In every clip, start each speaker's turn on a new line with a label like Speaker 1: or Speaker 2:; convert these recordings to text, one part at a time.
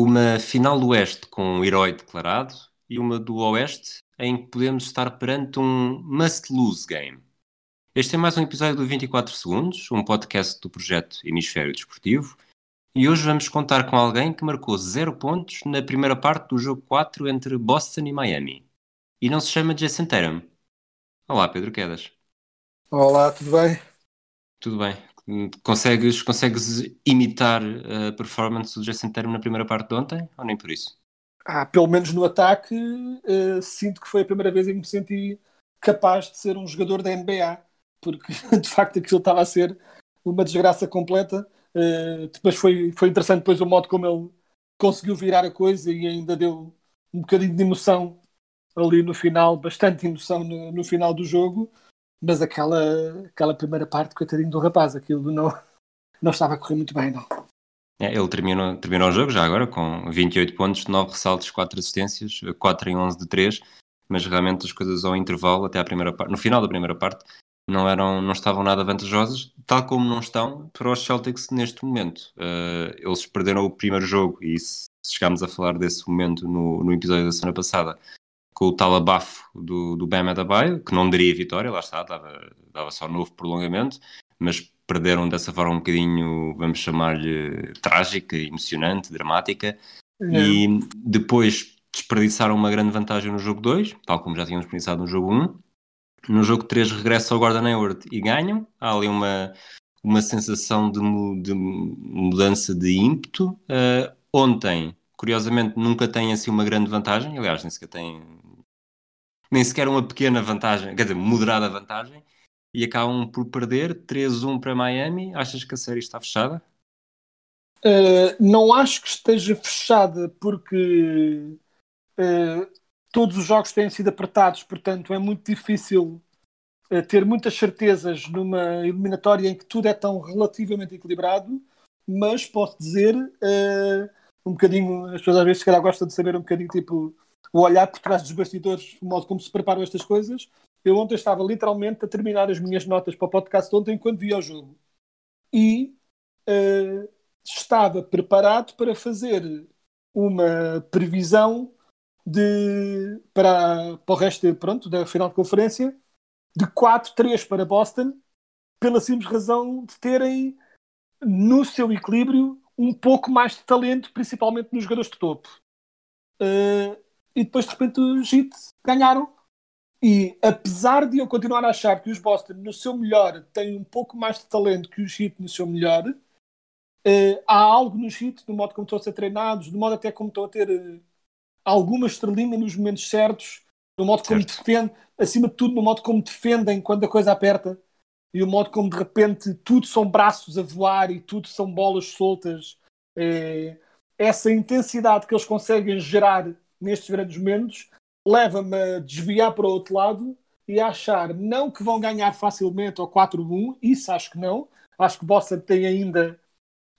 Speaker 1: Uma final do Oeste com um herói declarado e uma do Oeste em que podemos estar perante um must-lose game. Este é mais um episódio do 24 Segundos, um podcast do projeto Hemisfério Desportivo, e hoje vamos contar com alguém que marcou zero pontos na primeira parte do jogo 4 entre Boston e Miami. E não se chama Jason Tatum. Olá, Pedro Quedas.
Speaker 2: Olá, tudo bem?
Speaker 1: Tudo bem? Consegues, consegues imitar a performance do Jason Tatum na primeira parte de ontem? Ou nem por isso?
Speaker 2: Ah, pelo menos no ataque, eh, sinto que foi a primeira vez em que me senti capaz de ser um jogador da NBA, porque de facto aquilo estava a ser uma desgraça completa. Eh, depois foi, foi interessante depois o modo como ele conseguiu virar a coisa e ainda deu um bocadinho de emoção ali no final, bastante emoção no, no final do jogo, mas aquela, aquela primeira parte, coitadinho do rapaz, aquilo não, não estava a correr muito bem, não.
Speaker 1: É, ele terminou, terminou o jogo já agora com 28 pontos, 9 ressaltos, 4 assistências, 4 em 11 de 3, mas realmente as coisas ao intervalo, até à primeira parte, no final da primeira parte, não, eram, não estavam nada vantajosas, tal como não estão para os Celtics neste momento. Uh, eles perderam o primeiro jogo e se chegámos a falar desse momento no, no episódio da semana passada, com o tal abafo do, do Bam Adebayo, que não daria vitória, lá está, dava, dava só novo prolongamento, mas perderam dessa forma um bocadinho, vamos chamar-lhe, trágica, emocionante, dramática, e depois desperdiçaram uma grande vantagem no jogo 2, tal como já tínhamos desperdiçado no jogo 1. No jogo 3 regressa ao Gordon Hayward e ganham. Há ali uma, uma sensação de, de mudança de ímpeto. Uh, ontem, curiosamente, nunca tem assim uma grande vantagem, aliás, nem sequer tem nem sequer uma pequena vantagem, quer dizer, moderada vantagem, e acabam por perder 3-1 para Miami. Achas que a série está fechada?
Speaker 2: Uh, não acho que esteja fechada porque uh, todos os jogos têm sido apertados, portanto é muito difícil uh, ter muitas certezas numa eliminatória em que tudo é tão relativamente equilibrado, mas posso dizer um bocadinho, as pessoas às vezes se calhar gostam de saber um bocadinho tipo o olhar por trás dos bastidores, o modo como se preparam estas coisas. Eu ontem estava literalmente a terminar as minhas notas para o podcast ontem enquanto via o jogo. E uh, estava preparado para fazer uma previsão de, para, para o resto pronto, da final de conferência de 4-3 para Boston, pela simples razão de terem no seu equilíbrio um pouco mais de talento, principalmente nos jogadores de topo. Uh, e depois de repente os Heat ganharam. E apesar de eu continuar a achar que os Boston no seu melhor têm um pouco mais de talento que os Heat no seu melhor, Uh, há algo nos hits, no modo como estão a ser treinados, no modo até como estão a ter uh, alguma estrelinha nos momentos certos, no modo como
Speaker 1: Certo.
Speaker 2: defendem, acima de tudo, no modo como defendem quando a coisa aperta, e o modo como de repente tudo são braços a voar e tudo são bolas soltas. Eh, essa intensidade que eles conseguem gerar nestes grandes momentos leva-me a desviar para o outro lado e a achar não que vão ganhar facilmente ao 4-1, isso acho que não. Acho que Boston tem ainda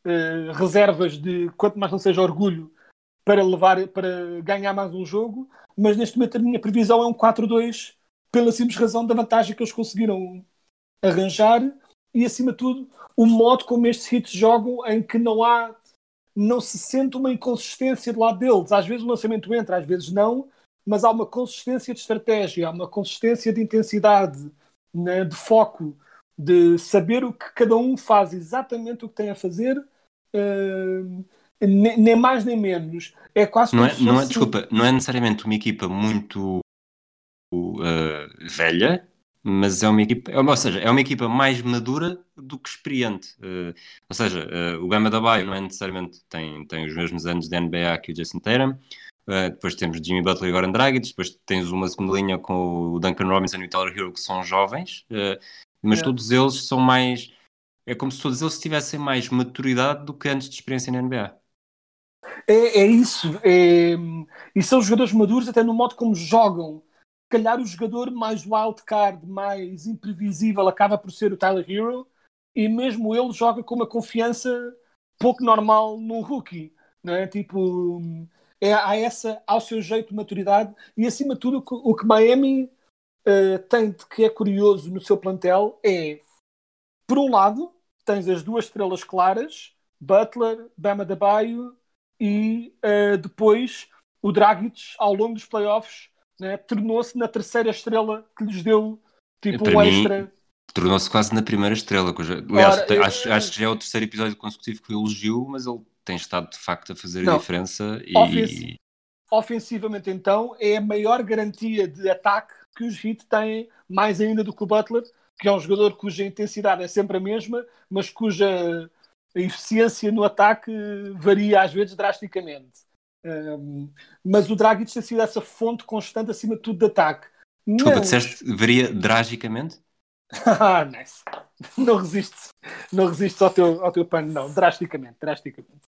Speaker 2: eh, reservas de quanto mais não seja orgulho para levar para ganhar mais um jogo, mas neste momento a minha previsão é um 4-2 pela simples razão da vantagem que eles conseguiram arranjar e acima de tudo o modo como estes hits jogam em que não há não se sente uma inconsistência do lado deles, às vezes o lançamento entra, às vezes não mas há uma consistência de estratégia, há uma consistência de intensidade, né, de foco, de saber o que cada um faz exatamente o que tem a fazer, uh, nem, nem mais nem menos. É quase
Speaker 1: Não é, não é, desculpa, não é necessariamente uma equipa muito uh, velha, mas é uma equipa, é uma- ou seja, é uma equipa mais madura do que experiente. Uh, ou seja, uh, o Bama da Baio não é necessariamente tem, tem os mesmos anos de NBA que o Jason Tatum. Uh, depois temos Jimmy Butler e Goran Dragic, depois tens uma segunda linha com o Duncan Robinson e o Tyler Hero, que são jovens, mas
Speaker 2: Yeah.
Speaker 1: todos eles são mais. É como se todos eles tivessem mais maturidade do que antes de experiência na NBA.
Speaker 2: É, é isso. É, e são jogadores maduros até no modo como jogam. Calhar o jogador mais wildcard, mais imprevisível, acaba por ser o Tyler Hero. E mesmo ele joga com uma confiança pouco normal num rookie. Não é? Tipo, é, há essa, ao seu jeito de maturidade. E acima de tudo, o que, Miami eh, tem de que é curioso no seu plantel é, por um lado, tens as duas estrelas claras, Butler, Bama Baio e uh, depois o Dragic, ao longo dos playoffs, né, tornou-se na terceira estrela que lhes deu tipo
Speaker 1: Para
Speaker 2: um extra.
Speaker 1: Tornou-se quase na primeira estrela. que eu já- Aliás,
Speaker 2: Ora, eu-
Speaker 1: acho, acho que já é o terceiro episódio consecutivo que eu elogio, mas ele tem estado de facto a fazer
Speaker 2: Não.
Speaker 1: a diferença.
Speaker 2: Ofensi-
Speaker 1: E
Speaker 2: Ofensivamente, então, é a maior garantia de ataque que os Heat têm, mais ainda do que o Butler, que é um jogador cuja intensidade é sempre a mesma, mas cuja eficiência no ataque varia às vezes drasticamente. Um, mas o Dragic tem sido essa fonte constante acima de tudo de ataque.
Speaker 1: desculpa,
Speaker 2: Mas-
Speaker 1: disseste varia drasticamente?
Speaker 2: Ah, nice. Não resistes, não resistes ao teu, ao teu pano, não. Drasticamente, drasticamente.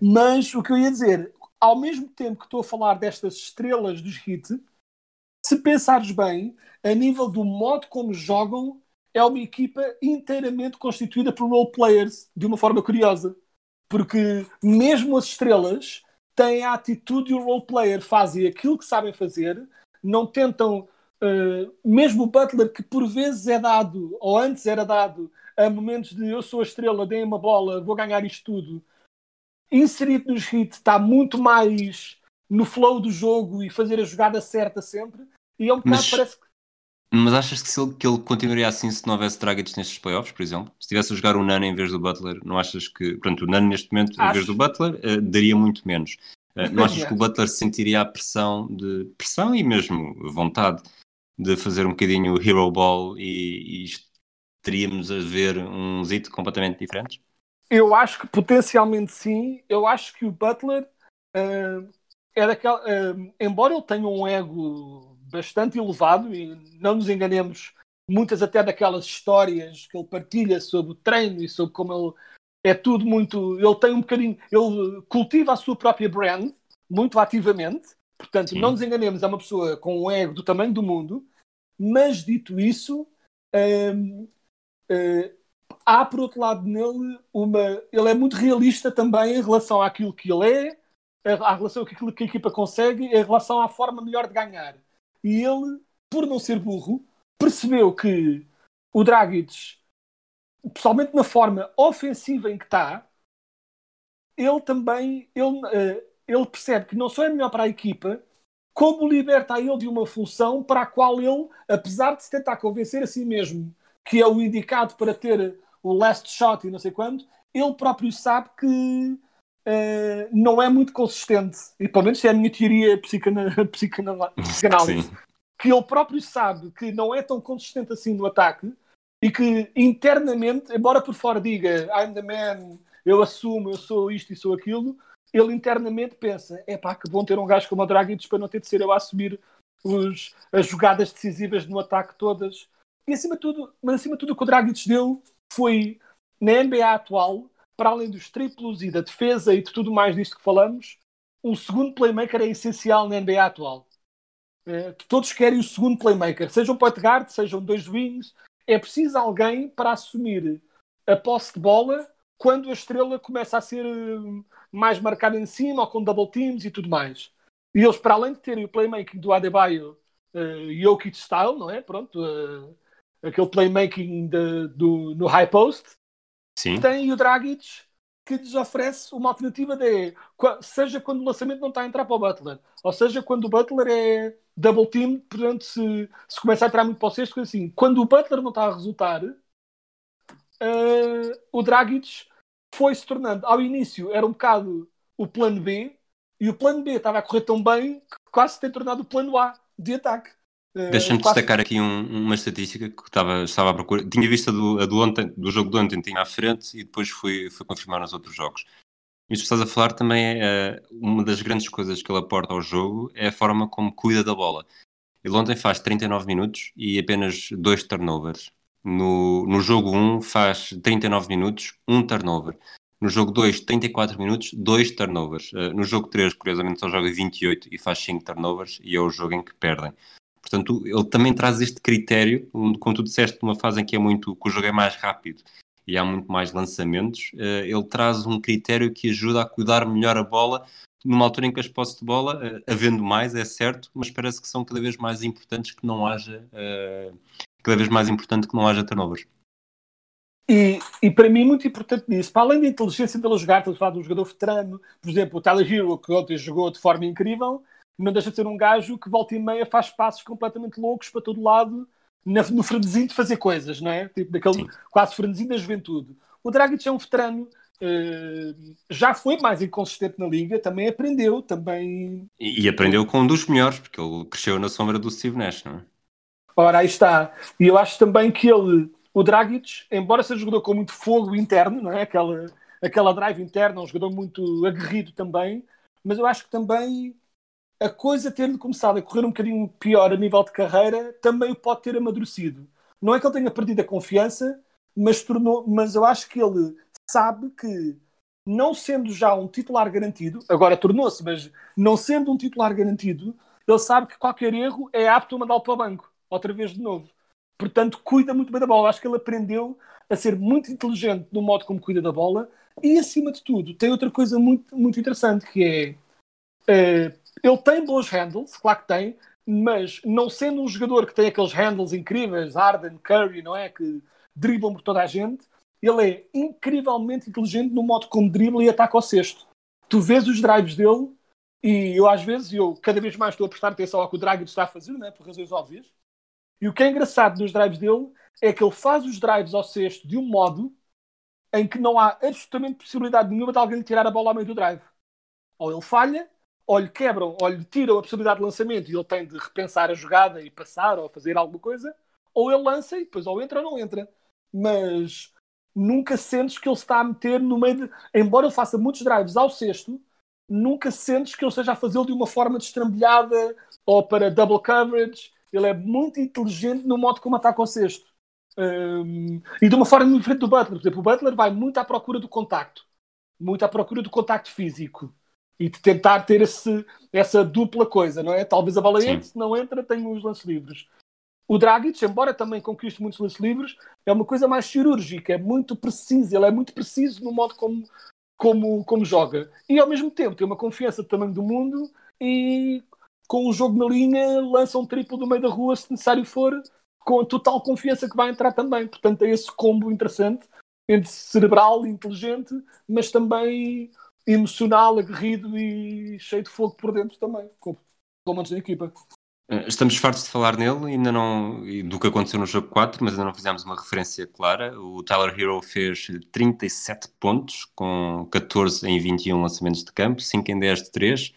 Speaker 2: Mas o que eu ia dizer, ao mesmo tempo que estou a falar destas estrelas dos hit, se pensares bem, a nível do modo como jogam, é uma equipa inteiramente constituída por role players, de uma forma curiosa. Porque mesmo as estrelas têm a atitude e o role player, fazem aquilo que sabem fazer, não tentam Uh, mesmo o Butler, que por vezes é dado, ou antes era dado, a momentos de eu sou a estrela, dei uma bola, vou ganhar isto tudo, inserido nos hits, está muito mais no flow do jogo e fazer a jogada certa sempre. E é um bocado,
Speaker 1: Mas-
Speaker 2: parece que.
Speaker 1: Mas achas que, se ele, que ele continuaria assim se não houvesse Dragic nestes playoffs, por exemplo? Se estivesse a jogar o Nano em vez do Butler, não achas que. Pronto, o Nano neste momento, em vez
Speaker 2: Acho.
Speaker 1: do Butler, eh, daria muito menos. Eh, não achas que o Butler sentiria a pressão de. pressão e mesmo vontade de fazer um bocadinho hero ball e, e teríamos a ver uns hit completamente diferentes?
Speaker 2: Eu acho que potencialmente sim. Eu acho que o Butler uh, é daquela. uh, embora ele tenha um ego bastante elevado, e não nos enganemos, muitas até daquelas histórias que ele partilha sobre o treino e sobre como ele é tudo muito. Ele tem um bocadinho. Ele cultiva a sua própria brand muito ativamente. Portanto,
Speaker 1: Sim.
Speaker 2: não nos enganemos, é uma pessoa com um ego do tamanho do mundo. Mas dito isso, hum, eh, há por outro lado nele uma. Ele é muito realista também em relação àquilo que ele é, à relação àquilo que a equipa consegue, em relação à forma melhor de ganhar. E ele, por não ser burro, percebeu que o Dragic, pessoalmente na forma ofensiva em que está, ele também ele, eh, ele percebe que não só é melhor para a equipa, como liberta ele de uma função para a qual ele, apesar de se tentar convencer a si mesmo que é o indicado para ter o last shot e não sei quando, ele próprio sabe que eh, não é muito consistente. E pelo menos é a minha teoria psicana, psicana, psicanálise
Speaker 1: Sim.
Speaker 2: que ele próprio sabe que não é tão consistente assim no ataque e que internamente, embora por fora diga I'm the man, eu assumo, eu sou isto e sou aquilo, ele internamente pensa, é pá, que bom ter um gajo como o Dragic para não ter de ser eu a assumir os, as jogadas decisivas no ataque todas. E acima de tudo, mas acima de tudo o que o Dragic deu foi na NBA atual, para além dos triplos e da defesa e de tudo mais disto que falamos, um segundo playmaker é essencial na NBA atual. Eh, todos querem o segundo playmaker, sejam point guard, sejam dois wings. É preciso alguém para assumir a posse de bola quando a estrela começa a ser eh, mais marcada em cima ou com double teams e tudo mais. E eles, para além de terem o playmaking do Adebayo uh, Jokic style, não é? Pronto, eh, aquele playmaking de- do, no high post,
Speaker 1: Sim.
Speaker 2: tem o Dragic que lhes oferece uma alternativa de seja quando o lançamento não está a entrar para o Butler, ou seja quando o Butler é double team, portanto se, se começa a entrar muito para o sexto, assim. Quando o Butler não está a resultar, eh, o Dragic foi se tornando, ao início era um bocado o plano B, e o plano B estava a correr tão bem que quase se tem tornado o plano A de ataque. Eh,
Speaker 1: Deixa-me
Speaker 2: quase-
Speaker 1: destacar aqui um- uma estatística que estava, estava à procura. Tinha visto a do, a do, ontem, do jogo de ontem, tinha à frente e depois fui, fui confirmar nos outros jogos. Isto que estás a falar também é uma das grandes coisas que ele aporta ao jogo é a forma como cuida da bola. Ele ontem faz 39 minutos e apenas dois turnovers. No, no jogo 1 faz 39 minutos, um turnover. No jogo 2, 34 minutos, dois turnovers. Uh, no jogo 3, curiosamente, só joga 28 e faz 5 turnovers e é o jogo em que perdem. Portanto, ele também traz este critério, como tu disseste, numa fase em que é muito, que o jogo é mais rápido e há muito mais lançamentos, uh, ele traz um critério que ajuda a cuidar melhor a bola numa altura em que as posses de bola, uh, havendo mais, é certo, mas parece que são cada vez mais importantes que não haja, uh, cada vez mais importante que não haja turnovers.
Speaker 2: E, e para mim, muito importante nisso, para além da inteligência dele jogar, estamos a falar de um jogador veterano, por exemplo, o Tyler Hero, que ontem jogou de forma incrível, não deixa de ser um gajo que volta e meia faz passos completamente loucos para todo lado, no frenesim de fazer coisas, não é? Tipo daquele Sim. quase frenesim da juventude. O Dragic é um veterano, uh, já foi mais inconsistente na liga, também aprendeu, também...
Speaker 1: E, e, aprendeu com um dos melhores, porque ele cresceu na sombra do Steve Nash, não é?
Speaker 2: Ora, aí está. E eu acho também que ele, o Dragic, embora seja um jogador com muito fogo interno, não é? Aquela, aquela drive interna, um jogador muito aguerrido também, mas eu acho que também a coisa ter começado a correr um bocadinho pior a nível de carreira também o pode ter amadurecido. Não é que ele tenha perdido a confiança, mas, tornou, mas eu acho que ele sabe que, não sendo já um titular garantido, agora tornou-se, mas não sendo um titular garantido, ele sabe que qualquer erro é apto a mandá-lo para o banco, outra vez de novo. Portanto, cuida muito bem da bola. Acho que ele aprendeu a ser muito inteligente no modo como cuida da bola e, acima de tudo, tem outra coisa muito, muito interessante que é. Uh, ele tem bons handles, claro que tem, mas não sendo um jogador que tem aqueles handles incríveis, Arden, Curry, não é? Que driblam por toda a gente, ele é incrivelmente inteligente no modo como dribla e ataca ao cesto. Tu vês os drives dele e eu às vezes, eu cada vez mais estou a prestar atenção ao que o Dragic está a fazer, não é? por razões óbvias. E o que é engraçado nos drives dele é que ele faz os drives ao cesto de um modo em que não há absolutamente possibilidade nenhuma de alguém tirar a bola ao meio do drive. Ou ele falha, ou lhe quebram, ou lhe tiram a possibilidade de lançamento e ele tem de repensar a jogada e passar ou fazer alguma coisa, ou ele lança e depois ou entra ou não entra. Mas nunca sentes que ele está a meter no meio de. Embora ele faça muitos drives ao sexto, nunca sentes que ele esteja a fazê-lo de uma forma destrambelhada ou para double coverage. Ele é muito inteligente no modo como ataca ao sexto. Um, e de uma forma diferente do Butler. Por exemplo, o Butler vai muito à procura do contacto, muito à procura do contacto físico e de tentar ter esse, essa dupla coisa, não é? Talvez a bola entre, se não entra, tem os lances livres. O Dragic, embora também conquiste muitos lances livres, é uma coisa mais cirúrgica, é muito preciso, ele é muito preciso no modo como, como, como joga. E ao mesmo tempo tem uma confiança do tamanho do mundo e com o jogo na linha lança um triplo do meio da rua se necessário for, com a total confiança que vai entrar também. Portanto, é esse combo interessante entre cerebral, inteligente, mas também emocional, aguerrido e cheio de fogo por dentro também, como comandos da equipa.
Speaker 1: Eh, estamos fartos de falar nele, ainda não do que aconteceu no jogo 4, mas ainda não fizemos uma referência clara. O Tyler Hero fez 37 pontos, com 14 em 21 lançamentos de campo, 5 em 10 de 3.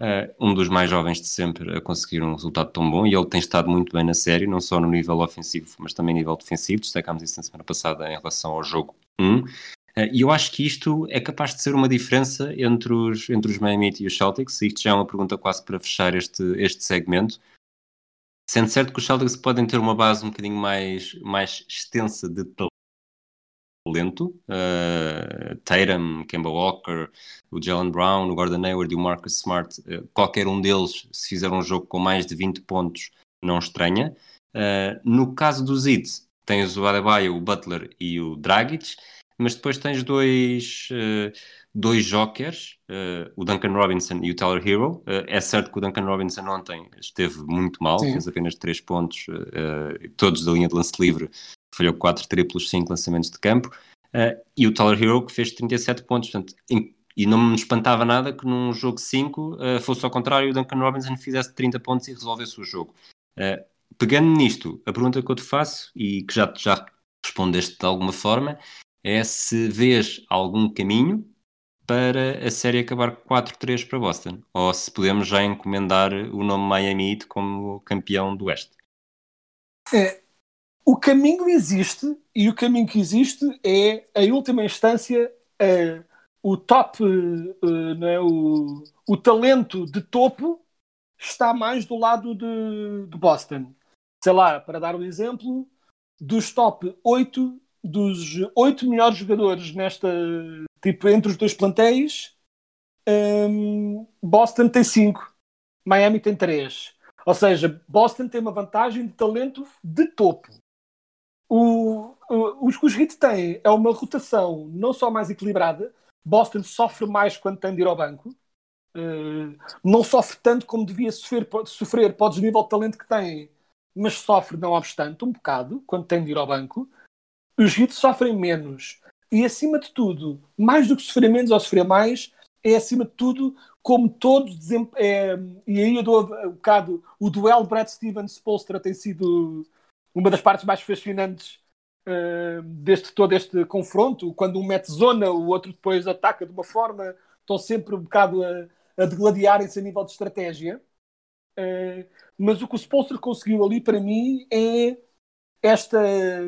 Speaker 1: Uh, eh, um dos mais jovens de sempre a conseguir um resultado tão bom e ele tem estado muito bem na série, não só no nível ofensivo, mas também no nível defensivo. Destacámos isso na semana passada em relação ao jogo 1. Eh, e eu acho que isto é capaz de ser uma diferença entre os, entre os Miami Heat e os Celtics. Isto já é uma pergunta quase para fechar este, este segmento. Sendo certo que os Celtics podem ter uma base um bocadinho mais, mais extensa de talento, uh, Tatum, Kemba Walker, o Jalen Brown, o Gordon Hayward e o Marcus Smart, uh, qualquer um deles, se fizer um jogo com mais de 20 pontos, não estranha. Uh, no caso dos Heat, tens o Adebayo, o Butler e o Dragic, mas depois tens dois, uh, dois jokers, uh, o Duncan Robinson e o Tyler Hero. Uh, é certo que o Duncan Robinson ontem esteve muito mal, Sim. fez apenas 3 pontos, todos da linha de lance livre, falhou 4 triplos, 5 lançamentos de campo. e o Tyler Hero que fez 37 pontos, portanto, em, e não me espantava nada que num jogo 5 fosse ao contrário, o Duncan Robinson fizesse 30 pontos e resolvesse o jogo. pegando nisto, a pergunta que eu te faço, e que já, já respondeste de alguma forma, é se vês algum caminho para a série acabar 4-3 para Boston, ou se podemos já encomendar o nome Miami Heat como campeão do Oeste.
Speaker 2: É, o caminho existe, e o caminho que existe é, em última instância, a o top, uh, não é? o, o talento de topo está mais do lado de, de Boston. Sei lá, para dar um exemplo, dos top 8, dos 8 melhores jogadores nesta, tipo, entre os dois plantéis, um, Boston tem 5, Miami tem 3. Ou seja, Boston tem uma vantagem de talento de topo. O, o, os que os Heat têm é uma rotação não só mais equilibrada, Boston sofre mais quando tem de ir ao banco, uh, não sofre tanto como devia sofrer, sofrer para o desnível de talento que tem, mas sofre, não obstante, um bocado quando tem de ir ao banco. Os Heat sofrem menos. E acima de tudo, mais do que sofrer menos ou sofrer mais, é acima de tudo como todos é, e aí eu dou um bocado o duelo Brad Stevens Polstra tem sido uma das partes mais fascinantes uh, deste todo este confronto. Quando um mete zona o outro depois ataca de uma forma. Estão sempre um bocado a, a degladiarem-se a nível de estratégia. Uh, mas o que o Spolster conseguiu ali para mim é esta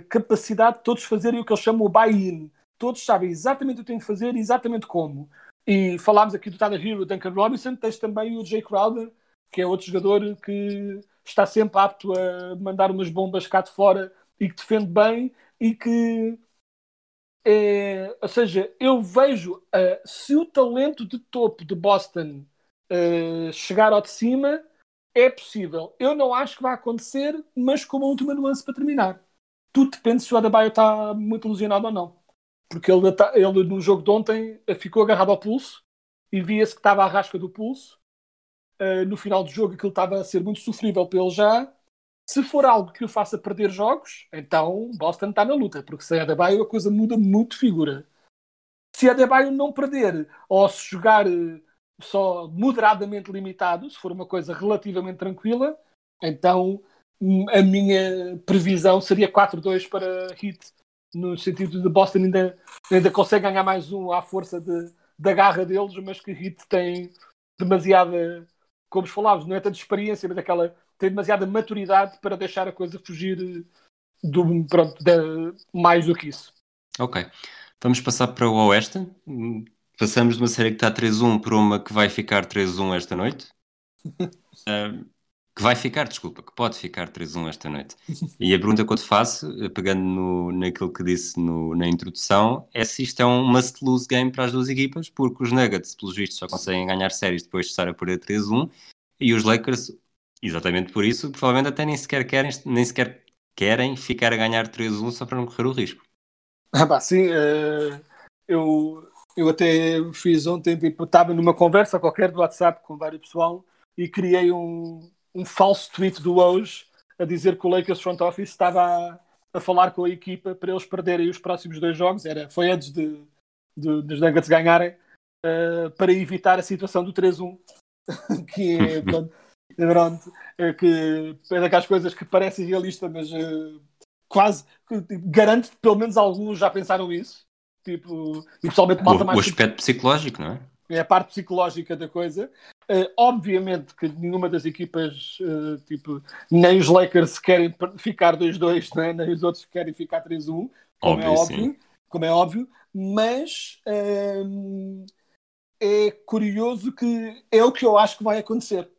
Speaker 2: capacidade de todos fazerem o que eles chamam o buy-in. Todos sabem exatamente o que têm de fazer exatamente como. E falámos aqui do Tyler Hero, Duncan Robinson, tens também o Jay Crowder, que é outro jogador que está sempre apto a mandar umas bombas cá de fora e que defende bem e que é, ou seja, eu vejo uh, se o talento de topo de Boston uh, chegar ao de cima, é possível. Eu não acho que vai acontecer, mas com uma última nuance para terminar. Tudo depende se o Adebayo está muito ilusionado ou não porque ele, ele no jogo de ontem ficou agarrado ao pulso e via-se que estava à rasca do pulso. Uh, no final do jogo aquilo estava a ser muito sofrível para ele já. Se for algo que o faça perder jogos, então Boston está na luta, porque se é Adebayo a coisa muda muito de figura. Se Adebayo não perder, ou se jogar uh, só moderadamente limitado, se for uma coisa relativamente tranquila, então hum, a minha previsão seria 4-2 para Heat no sentido de Boston ainda, ainda consegue ganhar mais um à força de, da garra deles, mas que Heat tem demasiada, como falávamos, não é tanta experiência, mas aquela tem demasiada maturidade para deixar a coisa fugir do, pronto, de, mais do que isso.
Speaker 1: Ok. Vamos passar para o Oeste. Passamos de uma série que está 3-1 para uma que vai ficar 3-1 esta noite. uh, que vai ficar, desculpa, que pode ficar 3-1 esta noite. E a pergunta que eu te faço, eh, pegando no, naquilo que disse no, na introdução, é se isto é um must-lose game para as duas equipas, porque os Nuggets, pelos vistos, só conseguem ganhar séries depois de estar a perder 3-1, e os Lakers, exatamente por isso, provavelmente até nem sequer querem, nem sequer querem ficar a ganhar 3-1 só para não correr o risco.
Speaker 2: Ah, pá, sim, uh, eu, eu até fiz ontem, tipo, estava numa conversa qualquer do WhatsApp com vários pessoal e criei um, um falso tweet do hoje a dizer que o Lakers Front Office estava a, a, falar com a equipa para eles perderem os próximos dois jogos. Era, foi antes de, de, dos Nuggets ganharem uh, para evitar a situação do 3-1, que é, pronto, é, pronto, é, que é daquelas coisas que parecem realistas, mas uh, quase garanto que pelo menos alguns já pensaram isso. Tipo, e pessoalmente
Speaker 1: malta mais. O aspecto psicológico, não é?
Speaker 2: É a parte psicológica da coisa. Uh, obviamente que nenhuma das equipas, uh, tipo, nem os Lakers querem ficar 2-2, né? nem os outros querem ficar 3-1, como é óbvio é óbvio, como é óbvio, mas uh, é curioso que é o que eu acho que vai acontecer.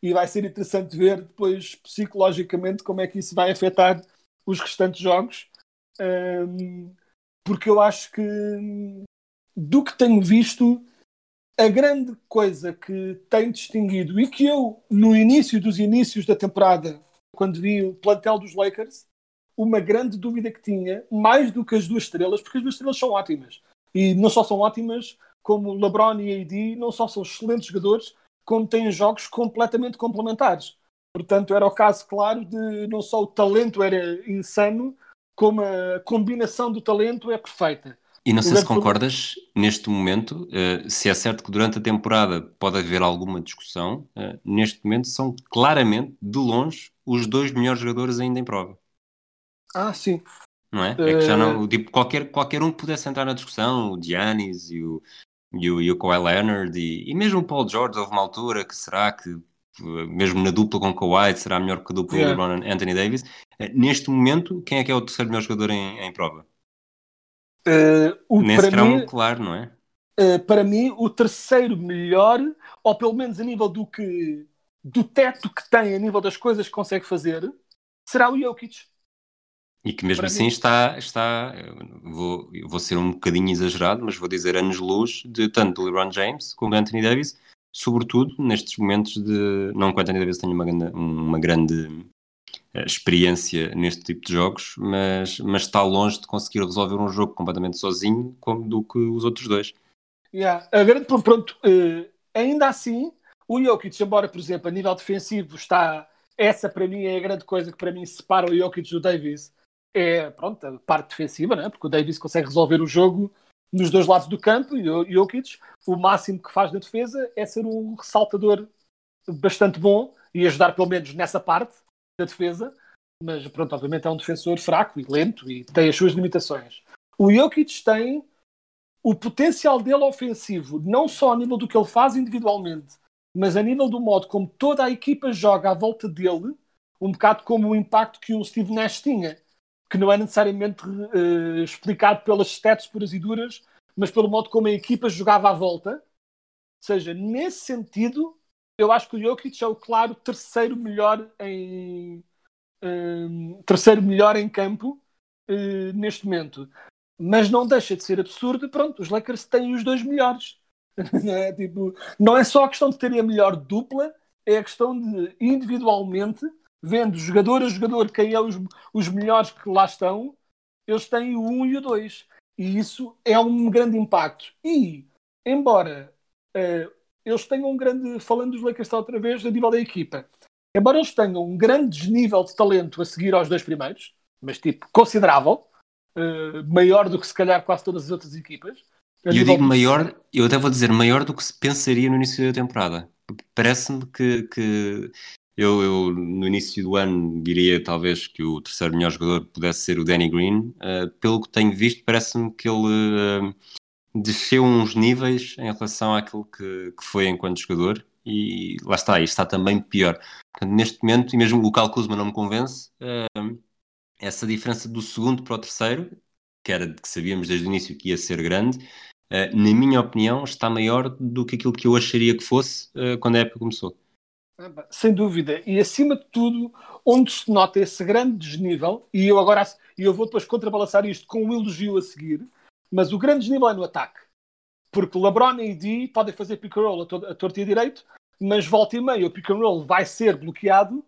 Speaker 2: E vai ser interessante ver depois psicologicamente como é que isso vai afetar os restantes jogos, porque eu acho que do que tenho visto a grande coisa que tem distinguido e que eu, no início dos inícios da temporada, quando vi o plantel dos Lakers, uma grande dúvida que tinha, mais do que as duas estrelas, porque as duas estrelas são ótimas. E não só são ótimas, como LeBron e AD não só são excelentes jogadores, como têm jogos completamente complementares. Portanto, era o caso claro de não só o talento era insano, como a combinação do talento é perfeita.
Speaker 1: E não sei se concordas, neste momento, uh, se é certo que durante a temporada pode haver alguma discussão, uh, neste momento são claramente, de longe, os dois melhores jogadores ainda em prova.
Speaker 2: Ah, sim.
Speaker 1: Não é? É que já não, eh, tipo, qualquer, qualquer um que pudesse entrar na discussão, o Giannis e o, e o, e o Kawhi Leonard e, e mesmo o Paul George, houve uma altura que será que, mesmo na dupla com Kawhi, será melhor que a dupla yeah. LeBron Anthony Davis. neste momento, quem é que é o terceiro melhor jogador em, em prova?
Speaker 2: Uh, o,
Speaker 1: Nem sequer mim, claro, não é?
Speaker 2: uh, para mim, o terceiro melhor, ou pelo menos a nível do que do teto que tem, a nível das coisas que consegue fazer, será o Jokic.
Speaker 1: E que mesmo
Speaker 2: Para
Speaker 1: assim
Speaker 2: mim.
Speaker 1: está, está vou, vou ser um bocadinho exagerado, mas vou dizer anos-luz de tanto LeBron James como Anthony Davis, sobretudo nestes momentos de. Não que o Anthony Davis tenha uma grande, uma grande eh, experiência neste tipo de jogos, mas, mas está longe de conseguir resolver um jogo completamente sozinho como do que os outros dois.
Speaker 2: Yeah. A grande, pronto, eh, ainda assim, o Jokic, embora, por exemplo, a nível defensivo está. Essa para mim é a grande coisa que para mim separa o Jokic do Davis. É pronto, a parte defensiva, né? porque o Davis consegue resolver o jogo nos dois lados do campo e o Jokic, o máximo que faz na defesa é ser um ressaltador bastante bom e ajudar pelo menos nessa parte da defesa, mas pronto, obviamente é um defensor fraco e lento e tem as suas limitações. O Jokic tem o potencial dele ofensivo, não só a nível do que ele faz individualmente, mas a nível do modo como toda a equipa joga à volta dele, um bocado como o impacto que o Steve Nash tinha, que não é necessariamente uh, explicado pelas stats puras e duras, mas pelo modo como a equipa jogava à volta. Ou seja, nesse sentido, eu acho que o Jokic é o claro terceiro melhor em um, terceiro melhor em campo uh, neste momento. Mas não deixa de ser absurdo, pronto, os Lakers têm os dois melhores. é? Tipo, não é só a questão de terem a melhor dupla, é a questão de individualmente, vendo jogador a jogador quem é os, os melhores que lá estão, eles têm o 1 e o 2. E isso é um grande impacto. E, embora uh, eles tenham um grande, falando dos Lakers outra vez, a nível da equipa, embora eles tenham um grande desnível de talento a seguir aos dois primeiros, mas tipo, considerável, uh, maior do que se calhar quase todas as outras equipas.
Speaker 1: E eu digo maior, eu até vou dizer maior do que se pensaria no início da temporada. Parece-me que, que eu, eu, no início do ano diria talvez que o terceiro melhor jogador pudesse ser o Danny Green. Uh, pelo que tenho visto, parece-me que ele uh, desceu uns níveis em relação àquilo que, que foi enquanto jogador. E lá está, isto está também pior. Portanto, neste momento, e mesmo o Cal Kuzma não me convence, uh, essa diferença do segundo para o terceiro, que era que sabíamos desde o início que ia ser grande, na minha opinião, está maior do que aquilo que eu acharia que fosse quando a época começou.
Speaker 2: Sem dúvida. E acima de tudo, onde se nota esse grande desnível, e eu agora e eu vou depois contrabalançar isto com um elogio a seguir, mas o grande desnível é no ataque. Porque LeBron e AD podem fazer pick and roll a, to a torta e a direito, mas volta e meia o pick and roll vai ser bloqueado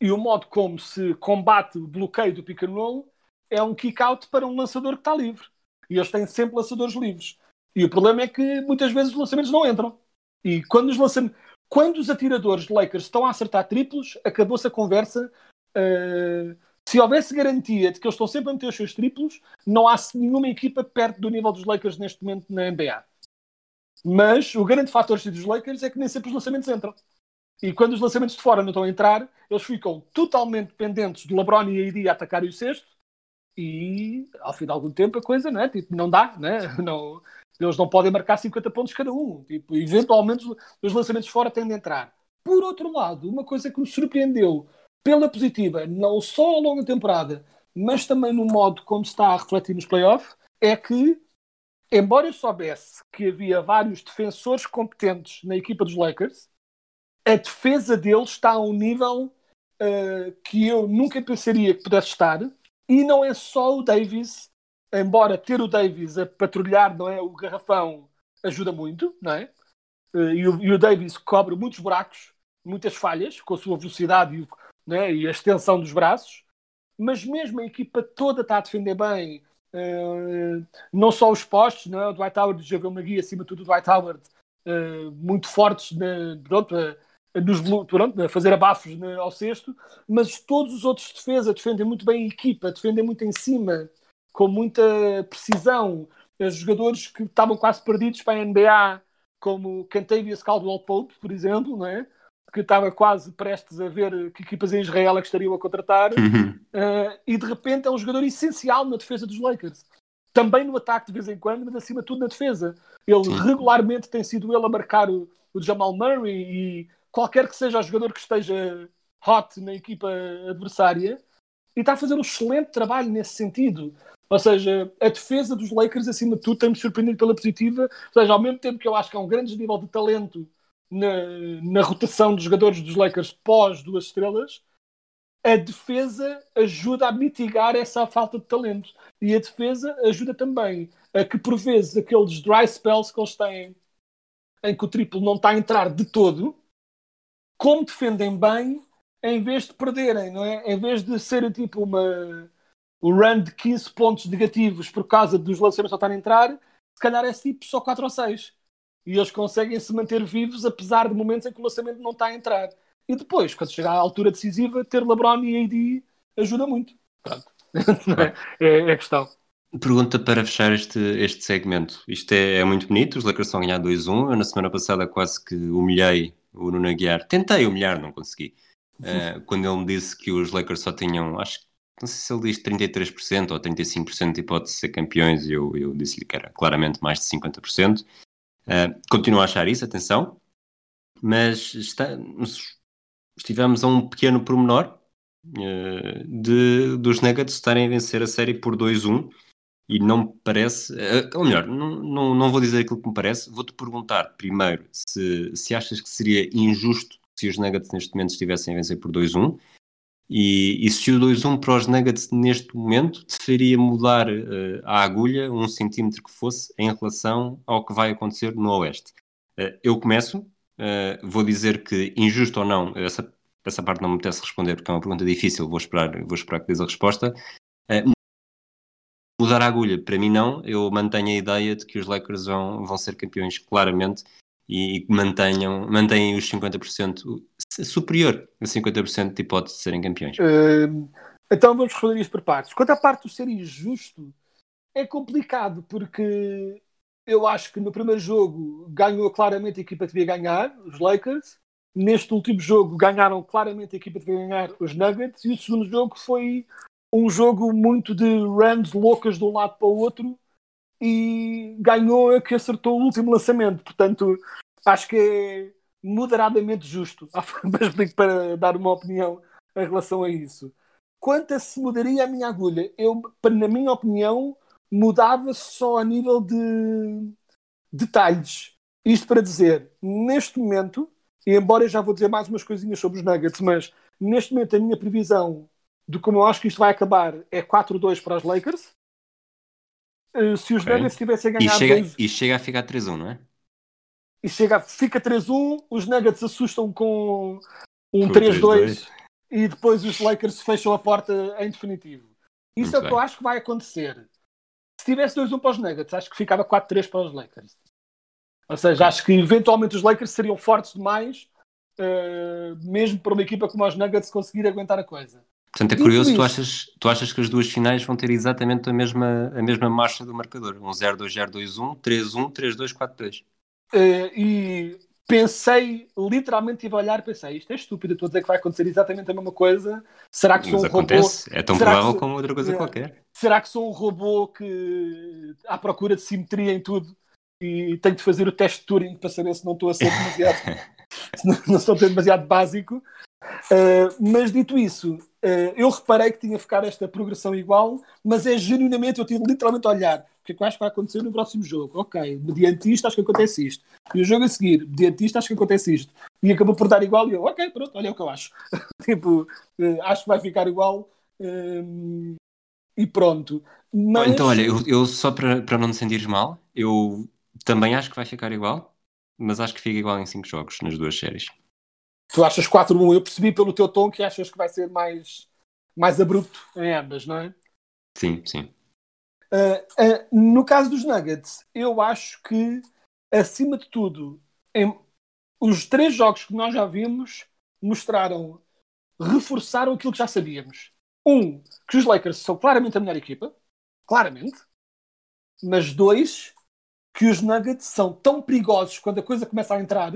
Speaker 2: e o modo como se combate o bloqueio do pick and roll é um kick out para um lançador que está livre. E eles têm sempre lançadores livres. E o problema é que muitas vezes os lançamentos não entram. E quando os, lançamentos, quando os atiradores de Lakers estão a acertar triplos, acabou-se a conversa. Uh, se houvesse garantia de que eles estão sempre a meter os seus triplos, não há nenhuma equipa perto do nível dos Lakers neste momento na NBA. Mas o grande fator dos Lakers é que nem sempre os lançamentos entram. E quando os lançamentos de fora não estão a entrar, eles ficam totalmente dependentes de LeBron e AD a atacarem o sexto. E ao fim de algum tempo a coisa não, é? tipo, não dá, né? não, eles não podem marcar 50 pontos cada um. Tipo, eventualmente os lançamentos fora têm de entrar. Por outro lado, uma coisa que me surpreendeu pela positiva, não só ao longo da temporada, mas também no modo como está a refletir nos playoffs, é que, embora eu soubesse que havia vários defensores competentes na equipa dos Lakers, a defesa deles está a um nível uh, que eu nunca pensaria que pudesse estar. E não é só o Davis, embora ter o Davis a patrulhar não é, o garrafão ajuda muito, não é? E o, e o Davis cobre muitos buracos, muitas falhas, com a sua velocidade e, não é, e a extensão dos braços, mas mesmo a equipa toda está a defender bem, uh, não só os postos, não é? o Dwight Howard já viu uma guia acima de tudo, o Dwight Howard, uh, muito fortes na, pronto, a, nos, pronto, a fazer abafos na, ao sexto, mas todos os outros de defesa defendem muito bem a equipa, defendem muito em cima, com muita precisão. Os jogadores que estavam quase perdidos para a NBA, como Cantavius Caldwell Pope, por exemplo, não é? que estava quase prestes a ver que equipas em Israel é que estariam a contratar,
Speaker 1: Uhum.
Speaker 2: uh, e de repente é um jogador essencial na defesa dos Lakers. Também no ataque de vez em quando, mas acima de tudo na defesa. Ele
Speaker 1: Sim.
Speaker 2: regularmente tem sido ele a marcar o, o Jamal Murray e qualquer que seja o jogador que esteja hot na equipa adversária, e está a fazer um excelente trabalho nesse sentido. Ou seja, a defesa dos Lakers, acima de tudo, tem-me surpreendido pela positiva. Ou seja, ao mesmo tempo que eu acho que há um grande nível de talento na, na rotação dos jogadores dos Lakers pós duas estrelas, a defesa ajuda a mitigar essa falta de talento. E a defesa ajuda também a que, por vezes, aqueles dry spells que eles têm, em que o triplo não está a entrar de todo, como defendem bem, em vez de perderem, não é? Em vez de ser tipo uma o run de 15 pontos negativos por causa dos lançamentos só estarem a entrar, se calhar é tipo só 4 ou 6. E eles conseguem se manter vivos apesar de momentos em que o lançamento não está a entrar. E depois, quando chegar à altura decisiva, ter LeBron e AD ajuda muito. Pronto. é, é a questão.
Speaker 1: Pergunta para fechar este, este segmento. Isto é, é muito bonito, os Lakers estão a ganhar 2-1. Eu na semana passada quase que humilhei o Nuno Aguiar. Tentei humilhar, não consegui. Uh, quando ele me disse que os Lakers só tinham, acho que não sei se ele diz 33% ou 35% de hipótese de ser campeões, e eu, eu disse-lhe que era claramente mais de 50%. Uh, ah, continuo a achar isso, atenção, mas está, estivemos a um pequeno pormenor uh, de, dos Nuggets estarem a vencer a série por 2-1 e não me parece, uh, ou melhor, não, não, não vou dizer aquilo que me parece, vou-te perguntar primeiro se, se achas que seria injusto se os Nuggets neste momento estivessem a vencer por 2-1 e, e se o 2-1 para os Nuggets neste momento te faria mudar uh, a agulha um centímetro que fosse em relação ao que vai acontecer no Oeste? Uh, eu começo, uh, vou dizer que injusto ou não, essa, essa parte não me apetece responder porque é uma pergunta difícil, vou esperar, vou esperar que dês a resposta. mudar a agulha, para mim não, eu mantenho a ideia de que os Lakers vão, vão ser campeões claramente e mantenham, mantenham os 50% superior a 50% de hipótese de serem campeões.
Speaker 2: Uh, então vamos responder isto por partes. Quanto à parte do ser injusto, é complicado porque eu acho que no primeiro jogo ganhou claramente a equipa que devia ganhar, os Lakers. Neste último jogo ganharam claramente a equipa que devia ganhar, os Nuggets. E o segundo jogo foi um jogo muito de runs loucas de um lado para o outro e ganhou a que acertou o último lançamento. Portanto, acho que é moderadamente justo, para dar uma opinião em relação a isso. Quanto a se mudaria a minha agulha, eu, na minha opinião, mudava só a nível de detalhes. Isto para dizer, neste momento, e embora eu já vou dizer mais umas coisinhas sobre os Nuggets, mas neste momento a minha previsão de como eu acho que isto vai acabar é 4-2 para os Lakers. Eh, se os okay. Nuggets tivessem ganhado.
Speaker 1: E chega, e chega a ficar 3-1, não é?
Speaker 2: E chega, fica 3-1, os Nuggets assustam com um 3-2 e depois os Lakers fecham a porta em definitivo. Isso Muito é o que eu acho que vai acontecer. Se tivesse 2-1 para os Nuggets, acho que ficava 4-3 para os Lakers. Ou seja, acho que eventualmente os Lakers seriam fortes demais, uh, mesmo para uma equipa como os Nuggets conseguir aguentar a coisa.
Speaker 1: Portanto, é curioso, tu achas, tu achas que as duas finais vão ter exatamente a mesma, a mesma marcha do marcador? Um 0-2-0-2-1, 3-1, 3-2, 4-2.
Speaker 2: Uh, e pensei, literalmente tive a olhar e pensei, isto é estúpido, estou a dizer que vai acontecer exatamente a mesma coisa. Será que sou Mas um
Speaker 1: acontece.
Speaker 2: robô?
Speaker 1: É tão provável como outra coisa qualquer.
Speaker 2: Será que sou um robô que à procura de simetria em tudo e tenho de fazer o teste de Turing para saber se não estou a ser demasiado se não, não estou a ser demasiado básico? Uh, mas dito isso, eu reparei que tinha ficar esta progressão igual, mas é genuinamente, eu tive literalmente a olhar o que é que acho que vai acontecer no próximo jogo. Ok, mediante isto acho que acontece isto. E o jogo a seguir, mediante isto acho que acontece isto. E acabou por dar igual e eu, ok, pronto, olha o que eu acho. tipo, uh, acho que vai ficar igual e pronto. Mas...
Speaker 1: Então, olha, eu, eu só para, não me sentires mal, eu também acho que vai ficar igual, mas acho que fica igual em 5 jogos nas duas séries.
Speaker 2: Tu achas 4-1? Eu percebi pelo teu tom que achas que vai ser mais, mais abrupto em ambas, não é?
Speaker 1: Sim, sim.
Speaker 2: Uh, uh, no caso dos Nuggets, eu acho que, acima de tudo, em, os três jogos que nós já vimos mostraram, reforçaram aquilo que já sabíamos. Um, que os Lakers são claramente a melhor equipa, claramente. Mas dois, que os Nuggets são tão perigosos quando a coisa começa a entrar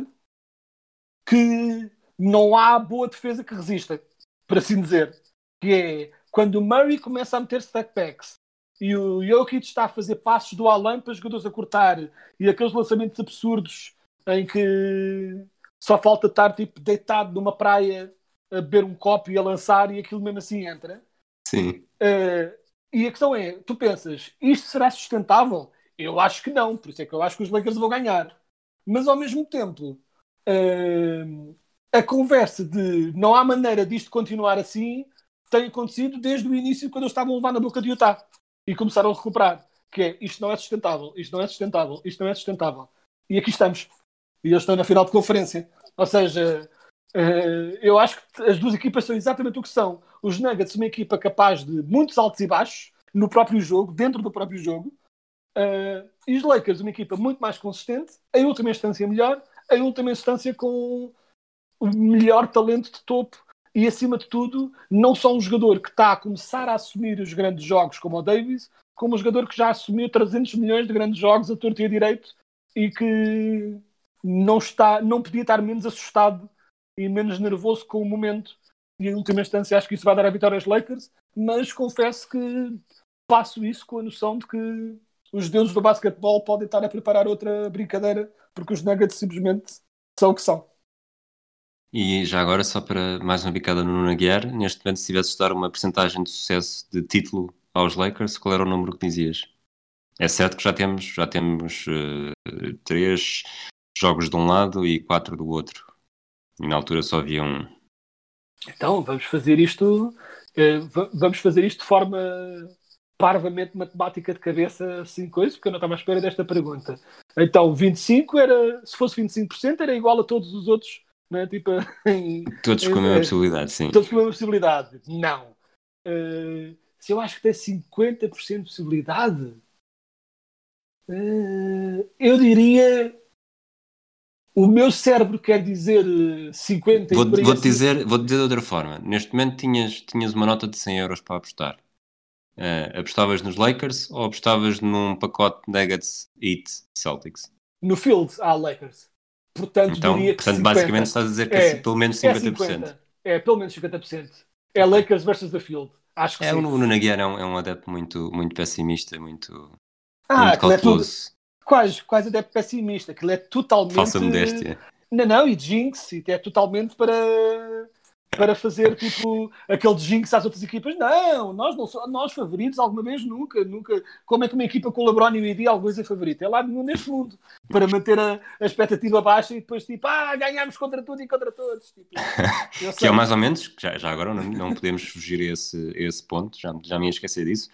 Speaker 2: que não há boa defesa que resista, por assim dizer. Que é quando o Murray começa a meter stackbacks e o Jokic está a fazer passos do além para jogadores a cortar e aqueles lançamentos absurdos em que só falta estar tipo deitado numa praia a beber um copo e a lançar e aquilo mesmo assim entra.
Speaker 1: Sim.
Speaker 2: Uh, e a questão é, tu pensas, isto será sustentável? Eu acho que não, por isso é que eu acho que os Lakers vão ganhar. Mas ao mesmo tempo, uh, a conversa de não há maneira disto continuar assim tem acontecido desde o início quando eles estavam a levar na boca de Utah e começaram a recuperar. Que é, isto não é sustentável, isto não é sustentável, isto não é sustentável. E aqui estamos. E eles estão na final de conferência. Ou seja, uh, eu acho que as duas equipas são exatamente o que são. Os Nuggets, uma equipa capaz de muitos altos e baixos no próprio jogo, dentro do próprio jogo. Uh, e os Lakers, uma equipa muito mais consistente, em última instância melhor, em última instância com o melhor talento de topo e, acima de tudo, não só um jogador que está a começar a assumir os grandes jogos como o Davis, como um jogador que já assumiu 300 milhões de grandes jogos a torto e a direito e que não, está, não podia estar menos assustado e menos nervoso com o momento. E, em última instância, acho que isso vai dar a vitória aos Lakers, mas confesso que passo isso com a noção de que os deuses do basquetebol podem estar a preparar outra brincadeira, porque os Nuggets simplesmente são o que são.
Speaker 1: E já agora, só para mais uma bicada no Nuno Aguiar, neste momento, se tivesse de dar uma porcentagem de sucesso de título aos Lakers, qual era o número que dizias? É certo que já temos, já temos uh, três jogos de um lado e quatro do outro. E na altura só havia um.
Speaker 2: Então, vamos fazer isto, uh, vamos fazer isto de forma parvamente matemática de cabeça, assim, coisa, porque eu não estava à espera desta pergunta. Então, 25 era, se fosse 25%, era igual a todos os outros não é? Tipo, em,
Speaker 1: todos com a mesma possibilidade, sim.
Speaker 2: Todos com a mesma possibilidade. Não. Uh, se eu acho que tem 50% de possibilidade, uh, eu diria. O meu cérebro quer dizer 50
Speaker 1: vou, vou dizer Vou dizer de outra forma. Neste momento tinhas, tinhas uma nota de 100 euros para apostar. Uh, apostavas nos Lakers ou apostavas num pacote Nuggets Heat Celtics?
Speaker 2: No Field, há Lakers. Portanto,
Speaker 1: então,
Speaker 2: diria
Speaker 1: portanto,
Speaker 2: que
Speaker 1: basicamente estás a dizer que é, é pelo menos 50%.
Speaker 2: É, 50. é pelo menos 50%. É Lakers versus the Field. Acho que
Speaker 1: é,
Speaker 2: sim.
Speaker 1: O Nuno Aguiar é um, é um adepto muito, muito pessimista, muito,
Speaker 2: ah,
Speaker 1: muito.
Speaker 2: É tudo, quase, quase adepto pessimista. Aquilo é totalmente...
Speaker 1: Falsa modéstia.
Speaker 2: Não, não, e jinx. E é totalmente para para fazer tipo aquele jinx às outras equipas. Não, nós não somos nós favoritos alguma vez nunca, nunca. Como é que uma equipa com o LeBron e o AD alguma vez é favorita? É lá neste mundo para manter a, a, expectativa baixa e depois tipo, ah, ganhamos contra tudo e contra todos. Tipo,
Speaker 1: que é mais ou menos, já, já agora não, não podemos fugir a esse, a esse ponto, já, já me ia esquecer disso.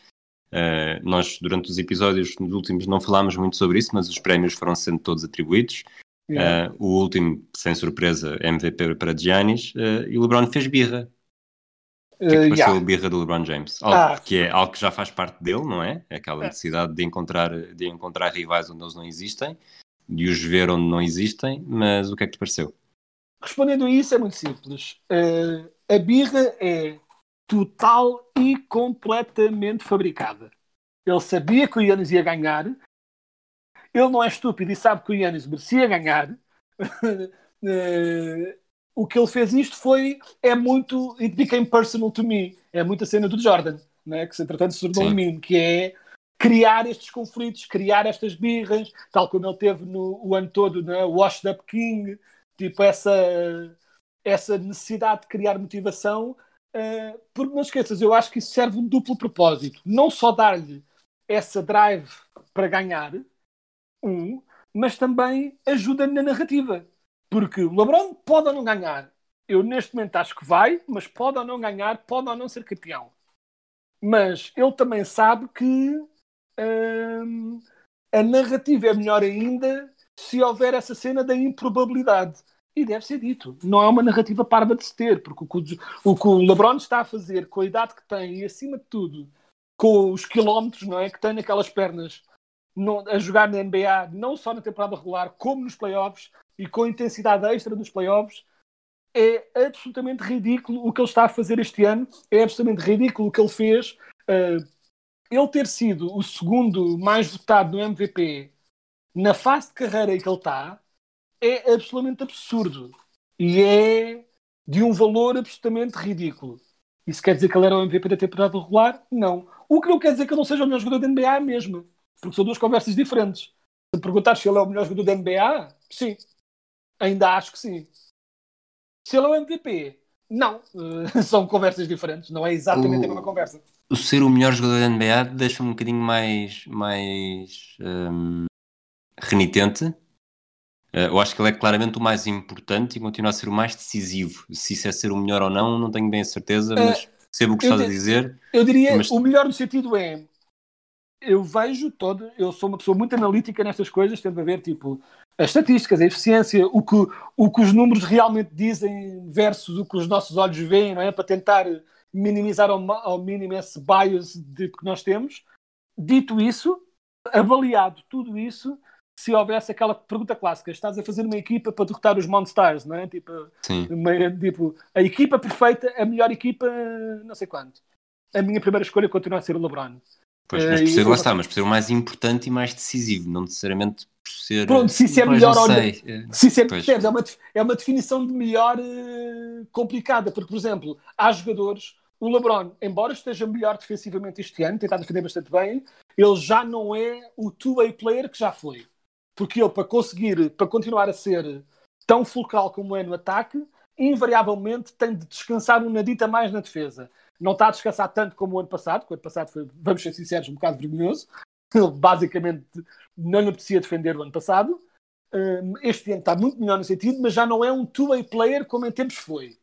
Speaker 1: Uh, nós, durante os episódios nos últimos, não falámos muito sobre isso, mas os prémios foram sendo todos atribuídos. Yeah. Uh, o último, sem surpresa, MVP para Giannis, uh, e o LeBron fez birra. O que é que pareceu yeah. a birra do LeBron James? Algo ah. que é algo que já faz parte dele, não é? Aquela necessidade de encontrar, de encontrar rivais onde eles não existem, de os ver onde não existem, mas o que é que te pareceu?
Speaker 2: Respondendo a isso é muito simples. Uh, a birra é total e completamente fabricada. Ele sabia que o Yannis ia ganhar, ele não é estúpido e sabe que o Yannis merecia ganhar. Eh, o que ele fez isto foi é muito it became personal to me é muita cena do Jordan né? que se entretanto se tornou um meme que é criar estes conflitos criar estas birras tal como ele teve no o ano todo na né? Washed Up King tipo essa essa necessidade de criar motivação uh, porque não esqueças eu acho que isso serve um duplo propósito não só dar-lhe essa drive para ganhar um, mas também ajuda na narrativa. Porque o LeBron pode ou não ganhar. Eu neste momento acho que vai, mas pode ou não ganhar, pode ou não ser campeão. Mas ele também sabe que hum, a narrativa é melhor ainda se houver essa cena da improbabilidade. E deve ser dito. Não é uma narrativa parva de se ter, porque o que o, que o LeBron está a fazer com a idade que tem e, acima de tudo, com os quilómetros não é, que tem naquelas pernas a jogar na NBA, não só na temporada regular, como nos playoffs e com intensidade extra nos playoffs, é absolutamente ridículo o que ele está a fazer este ano. É absolutamente ridículo o que ele fez. Uh, ele ter sido o segundo mais votado no MVP na fase de carreira em que ele está é absolutamente absurdo e é de um valor absolutamente ridículo. Isso quer dizer que ele era o MVP da temporada regular? Não. O que não quer dizer que ele não seja o melhor jogador da NBA mesmo. Porque são duas conversas diferentes. Se perguntar se ele é o melhor jogador da NBA, sim. Ainda acho que sim. Se ele é o MVP, não, eh, são conversas diferentes, não é exatamente
Speaker 1: O-
Speaker 2: a mesma conversa.
Speaker 1: O ser o melhor jogador da NBA deixa-me um bocadinho mais, mais hum, renitente. Eh, eu acho que ele é claramente o mais importante e continua a ser o mais decisivo. Se isso é ser o melhor ou não, não tenho bem a certeza, mas percebo o que estás a dizer.
Speaker 2: Eu diria,
Speaker 1: Mas-
Speaker 2: o melhor no sentido é, eu vejo todo, eu sou uma pessoa muito analítica nestas coisas, tendo a ver, tipo, as estatísticas, a eficiência, o que, o que os números realmente dizem versus o que os nossos olhos veem, não é? Para tentar minimizar ao, ao mínimo esse bias de que nós temos. Dito isso, avaliado tudo isso, se houvesse aquela pergunta clássica, estás a fazer uma equipa para derrotar os Monstars, não é? Tipo, uma- tipo, a equipa perfeita, a melhor equipa, não sei quanto. A minha primeira escolha continua a ser o LeBron.
Speaker 1: Pois, mas por
Speaker 2: Eh,
Speaker 1: ser, lá está, mas por ser o mais importante e mais decisivo, não necessariamente por ser.
Speaker 2: Pronto, se isso é
Speaker 1: Pois,
Speaker 2: melhor ou não.
Speaker 1: Eh,
Speaker 2: Se isso é, percebes? é, uma, é uma definição de melhor eh, complicada, porque, por exemplo, há jogadores, o LeBron, embora esteja melhor defensivamente este ano, tem estado a defender bastante bem, ele já não é o two-way player que já foi. Porque ele, para conseguir, para continuar a ser tão fulcral como é no ataque, invariavelmente tem de descansar um nadita mais na defesa. Não está a descansar tanto como o ano passado, porque o ano passado foi, vamos ser sinceros, um bocado vergonhoso. Ele basicamente não lhe apetecia defender o ano passado. Um, este ano está muito melhor no sentido, mas já não é um two-way player como em tempos foi.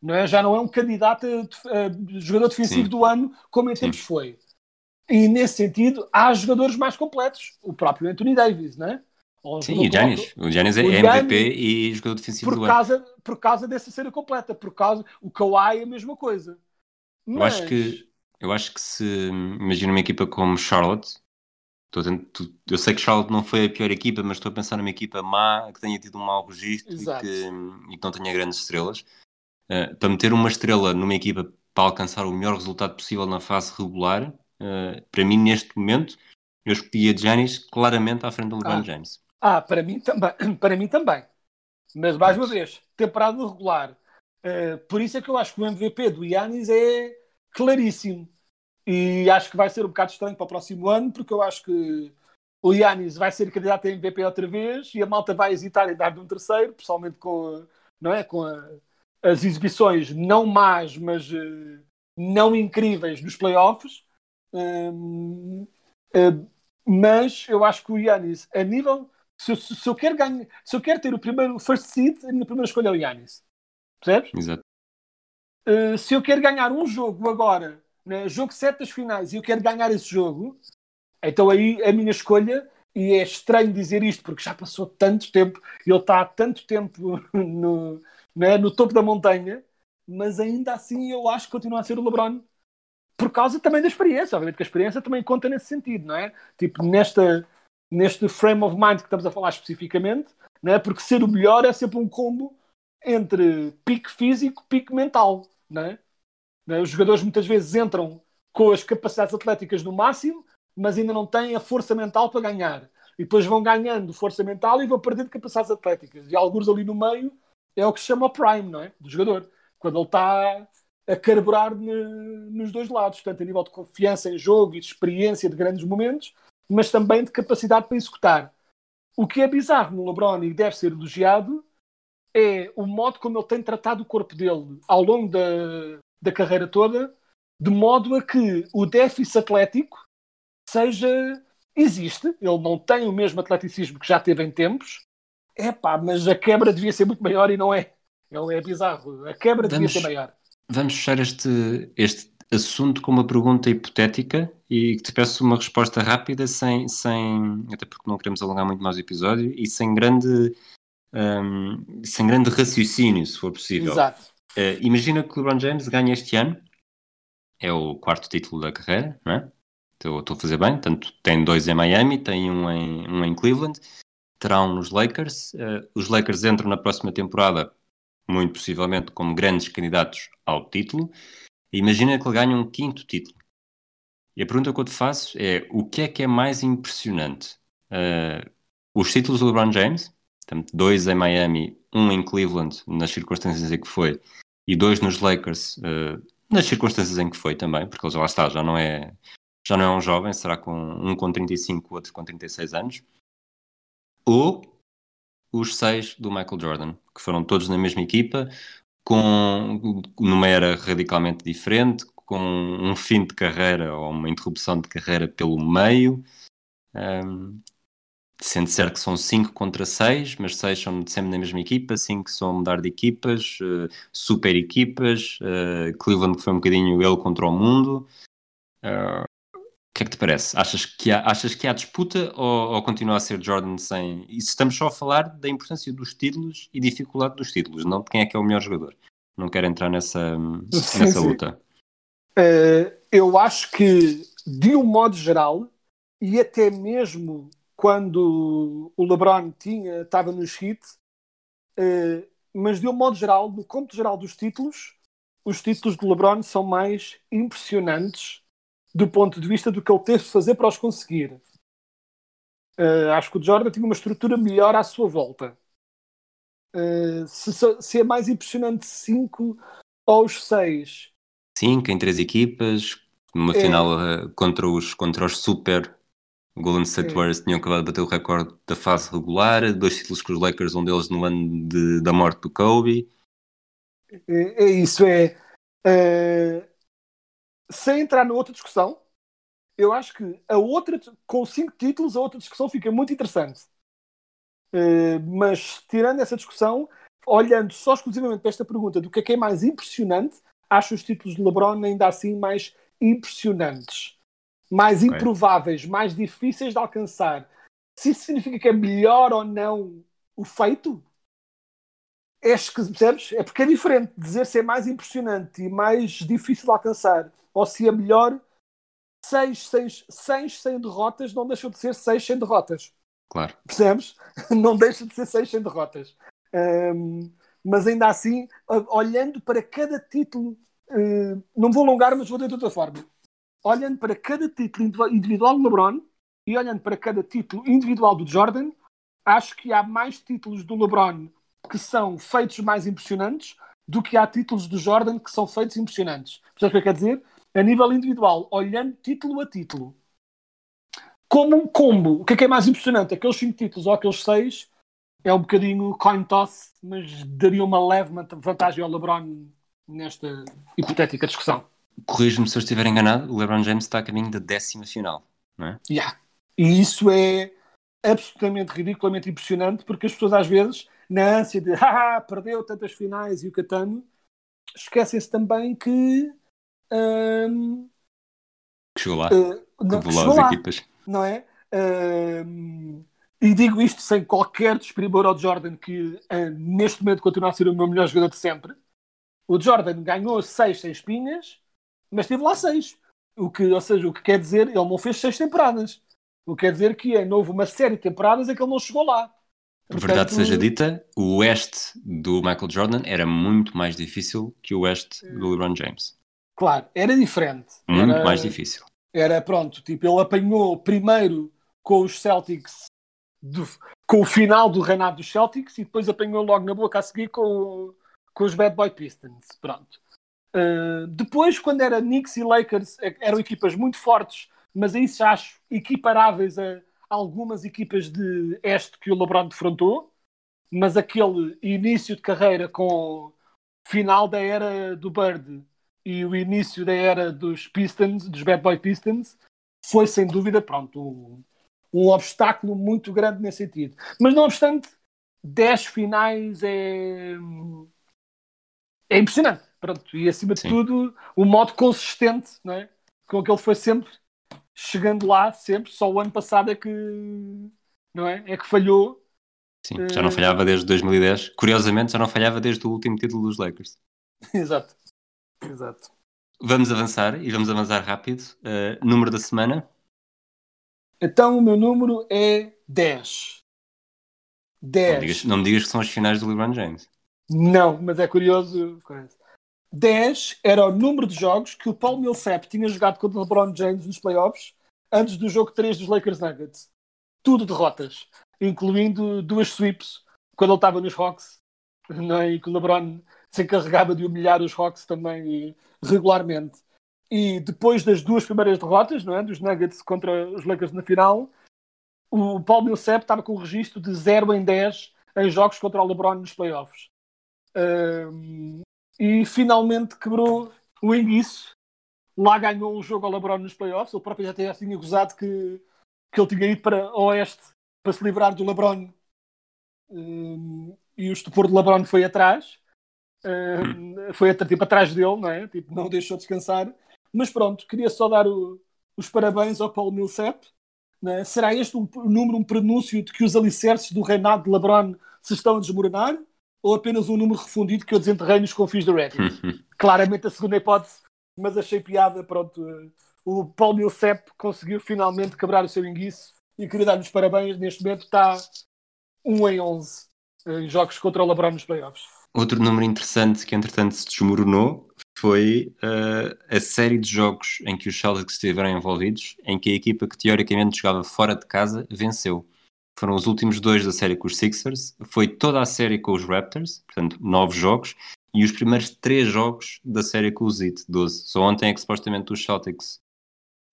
Speaker 2: Não é? Já não é um candidato a, def- a jogador defensivo
Speaker 1: Sim.
Speaker 2: do ano como em
Speaker 1: Sim.
Speaker 2: tempos foi. E nesse sentido, há jogadores mais completos. O próprio Anthony Davis, não é?
Speaker 1: Sim, e o Giannis. O Giannis é
Speaker 2: O
Speaker 1: MVP
Speaker 2: Giannis-
Speaker 1: e jogador defensivo
Speaker 2: por
Speaker 1: do ano.
Speaker 2: causa, por causa dessa cena completa. Por causa, o Kawhi é a mesma coisa.
Speaker 1: Eu acho que eu acho que se imagina uma equipa como Charlotte, eu sei que Charlotte não foi a pior equipa, mas estou a pensar numa equipa má que tenha tido um mau registro e que, e que não tenha grandes estrelas. Eh, para meter uma estrela numa equipa para alcançar o melhor resultado possível na fase regular, eh, para mim neste momento eu escolhia Giannis claramente à frente do LeBron
Speaker 2: Ah.
Speaker 1: James.
Speaker 2: Ah, para mim também. Para mim também. Mas mais uma vez, temporada regular. Eh, por isso é que eu acho que o MVP do Yannis é claríssimo. E acho que vai ser um bocado estranho para o próximo ano, porque eu acho que o Yannis vai ser candidato a MVP outra vez e a malta vai hesitar em dar-lhe um terceiro, pessoalmente com, não é? com a- as exibições não más, mas eh, não incríveis dos playoffs. Hum, eh, mas eu acho que o Yannis, a nível se, se- se eu quero ganhar, se eu quero ter o primeiro first seed, a minha primeira escolha é o Yannis. Percebes?
Speaker 1: Exato.
Speaker 2: Uh, se eu quero ganhar um jogo agora, né, jogo 7 das finais, e eu quero ganhar esse jogo, então aí a minha escolha, e é estranho dizer isto porque já passou tanto tempo, ele está há tanto tempo no, né, no topo da montanha, mas ainda assim eu acho que continua a ser o LeBron. Por causa também da experiência, obviamente que a experiência também conta nesse sentido, não é? Tipo, nesta, neste frame of mind que estamos a falar especificamente, não é? porque ser o melhor é sempre um combo entre pique físico e pique mental. É? Não é? Os jogadores muitas vezes entram com as capacidades atléticas no máximo, mas ainda não têm a força mental para ganhar. E depois vão ganhando força mental e vão perdendo capacidades atléticas. E alguns ali no meio é o que se chama o prime, não é? Do jogador. Quando ele está a carburar ne- nos dois lados, tanto a nível de confiança em jogo e de experiência de grandes momentos, mas também de capacidade para executar. O que é bizarro no LeBron e deve ser elogiado é o modo como ele tem tratado o corpo dele ao longo da, da carreira toda, de modo a que o déficit atlético seja. Existe, ele não tem o mesmo atleticismo que já teve em tempos, é pá, mas a quebra devia ser muito maior e não é. Ele é bizarro, a quebra devia
Speaker 1: Vamos-
Speaker 2: ser maior.
Speaker 1: Vamos fechar este, este assunto com uma pergunta hipotética e que te peço uma resposta rápida, sem, sem até porque não queremos alongar muito mais o episódio e sem grande, hum, sem grande raciocínio, se for possível.
Speaker 2: Exato.
Speaker 1: Eh, imagina que o LeBron James ganha este ano, é o quarto título da carreira, não é? Estou estou a fazer bem, tanto tem dois em Miami, tem um em, um em Cleveland, terá um nos Lakers. Eh, os Lakers entram na próxima temporada, muito possivelmente, como grandes candidatos ao título. Imagina que ele ganha um quinto título. E a pergunta que eu te faço é: o que é que é mais impressionante? Eh, os títulos do LeBron James, portanto, dois em Miami, um em Cleveland, nas circunstâncias em que foi, e dois nos Lakers, eh, nas circunstâncias em que foi também, porque ele já lá está, já não é, já não é um jovem, será com um com 35, outro com 36 anos, ou os seis do Michael Jordan, que foram todos na mesma equipa, com, numa era radicalmente diferente, com um fim de carreira ou uma interrupção de carreira pelo meio. Um, sendo certo que são 5 contra 6, mas 6 são sempre na mesma equipa, 5 são mudar de equipas, uh, super equipas, uh, Cleveland que foi um bocadinho ele contra o mundo. Uh, o que é que te parece? Achas que há, achas que há disputa ou, ou, continua a ser Jordan sem. E estamos só a falar da importância dos títulos e dificuldade dos títulos, não de quem é que é o melhor jogador. Não quero entrar nessa, sim, nessa sim. luta.
Speaker 2: Eu acho que, de um modo geral, e até mesmo quando o LeBron tinha, estava nos hits, uh, mas de um modo geral, no cômputo geral dos títulos, os títulos do LeBron são mais impressionantes do ponto de vista do que ele teve de fazer para os conseguir. Uh, acho que o Jordan tinha uma estrutura melhor à sua volta. Uh, se, se, é mais impressionante 5 ou 6.
Speaker 1: 5 em 3 equipas, numa é. final uh, contra, os, contra os super Golden State é. Warriors tinham acabado de bater o recorde da fase regular, dois títulos com os Lakers, um deles no ano de, da morte do Kobe.
Speaker 2: É, é isso, é. Uh, sem entrar na outra discussão, eu acho que a outra, com cinco títulos, a outra discussão fica muito interessante. Uh, mas tirando essa discussão, olhando só exclusivamente para esta pergunta do que é que é mais impressionante, acho os títulos de LeBron ainda assim mais impressionantes, mais okay. improváveis, mais difíceis de alcançar. Se isso significa que é melhor ou não o feito, é percebes? É porque é diferente dizer se é mais impressionante e mais difícil de alcançar ou se é melhor 6 sem derrotas não deixam de ser 6 sem derrotas.
Speaker 1: Claro.
Speaker 2: Percebes? Não deixa de ser 6 sem derrotas. Um, mas ainda assim, olhando para cada título, uh, não vou alongar, mas vou de outra forma. Olhando para cada título individual do LeBron e olhando para cada título individual do Jordan, acho que há mais títulos do LeBron que são feitos mais impressionantes do que há títulos do Jordan que são feitos impressionantes. Percebes o que eu quero dizer? A nível individual, olhando título a título, como um combo, o que é que é mais impressionante? Aqueles 5 títulos ou aqueles 6 é um bocadinho coin toss, mas daria uma leve vantagem ao LeBron nesta hipotética discussão.
Speaker 1: Corrijo-me se eu estiver enganado, o LeBron James está a caminho da décima final, não é?
Speaker 2: Yeah. E isso é absolutamente ridiculamente impressionante porque as pessoas às vezes, na ânsia de ah, perdeu tantas finais e o Catano, esquecem-se também que um,
Speaker 1: que chegou lá, uh, não, que chegou lá, equipas.
Speaker 2: não é? Um, e digo isto sem qualquer desprimor ao Jordan, que uh, neste momento continua a ser o meu melhor jogador de sempre. O Jordan ganhou 6 sem espinhas, mas teve lá 6. O que, ou seja, o que quer dizer, ele não fez 6 temporadas. O que quer dizer que é, houve uma série de temporadas em que ele não chegou lá.
Speaker 1: Portanto, Verdade seja dita, o Oeste do Michael Jordan era muito mais difícil que o Oeste do LeBron James.
Speaker 2: Claro, era diferente.
Speaker 1: Muito era, mais difícil.
Speaker 2: Era pronto, tipo, ele apanhou primeiro com os Celtics, do, com o final do reinado dos Celtics e depois apanhou logo na boca a seguir com, com os Bad Boy Pistons. Pronto. Uh, depois, quando era Knicks e Lakers, é, eram equipas muito fortes, mas aí se acho equiparáveis a algumas equipas de este que o LeBron defrontou. Mas aquele início de carreira com final da era do Bird e o início da era dos Pistons, dos Bad Boy Pistons, foi sem dúvida, pronto, um, um obstáculo muito grande nesse sentido. Mas não obstante, 10 finais é, é impressionante. Pronto, e acima de Sim. tudo, o modo consistente não é? com que ele foi sempre chegando lá, sempre. Só o ano passado é que, não é? É que falhou.
Speaker 1: Sim, já não falhava desde 2010. Curiosamente, já não falhava desde o último título dos Lakers.
Speaker 2: Exato. Exato.
Speaker 1: Vamos avançar e vamos avançar rápido. Uh, número da semana?
Speaker 2: Então o meu número é 10. 10.
Speaker 1: Não, digas, não me digas que são as finais do LeBron James.
Speaker 2: Não, mas é curioso. 10 era o número de jogos que o Paul Millsap tinha jogado contra o LeBron James nos playoffs antes do jogo 3 dos Lakers Nuggets. Tudo derrotas, incluindo duas sweeps quando ele estava nos Hawks não é? e que o LeBron se encarregava de humilhar os Hawks também regularmente. E depois das duas primeiras derrotas, não é? dos Nuggets contra os Lakers na final, o Paul Millsap estava com o registro de 0 em 10 em jogos contra o LeBron nos playoffs. Um, e finalmente quebrou o enguiço. Lá ganhou um jogo ao LeBron nos playoffs. Ele próprio já tinha, gozado que, que ele tinha ido para o Oeste para se livrar do LeBron um, e o estupor do LeBron foi atrás. Um, foi tipo, atrás dele, não é? Tipo, não deixou descansar. Mas pronto, queria só dar o, os parabéns ao Paulo Millsap. É? Será este um número, um prenúncio de que os alicerces do reinado de LeBron se estão a desmoronar? Ou apenas um número refundido que eu desenterrei nos confins do Reddit? Claramente a segunda hipótese, mas achei piada. Pronto, o Paulo Millsap conseguiu finalmente quebrar o seu enguiço e queria dar-lhe os parabéns. Neste momento está 1 em 11 em jogos contra o LeBron nos playoffs.
Speaker 1: Outro número interessante que entretanto se desmoronou foi uh, a série de jogos em que os Celtics estiveram envolvidos, em que a equipa que teoricamente jogava fora de casa venceu. Foram os últimos dois da série com os Sixers, foi toda a série com os Raptors, portanto, nove jogos, e os primeiros três jogos da série com os Heat, 12. Só ontem é que supostamente os Celtics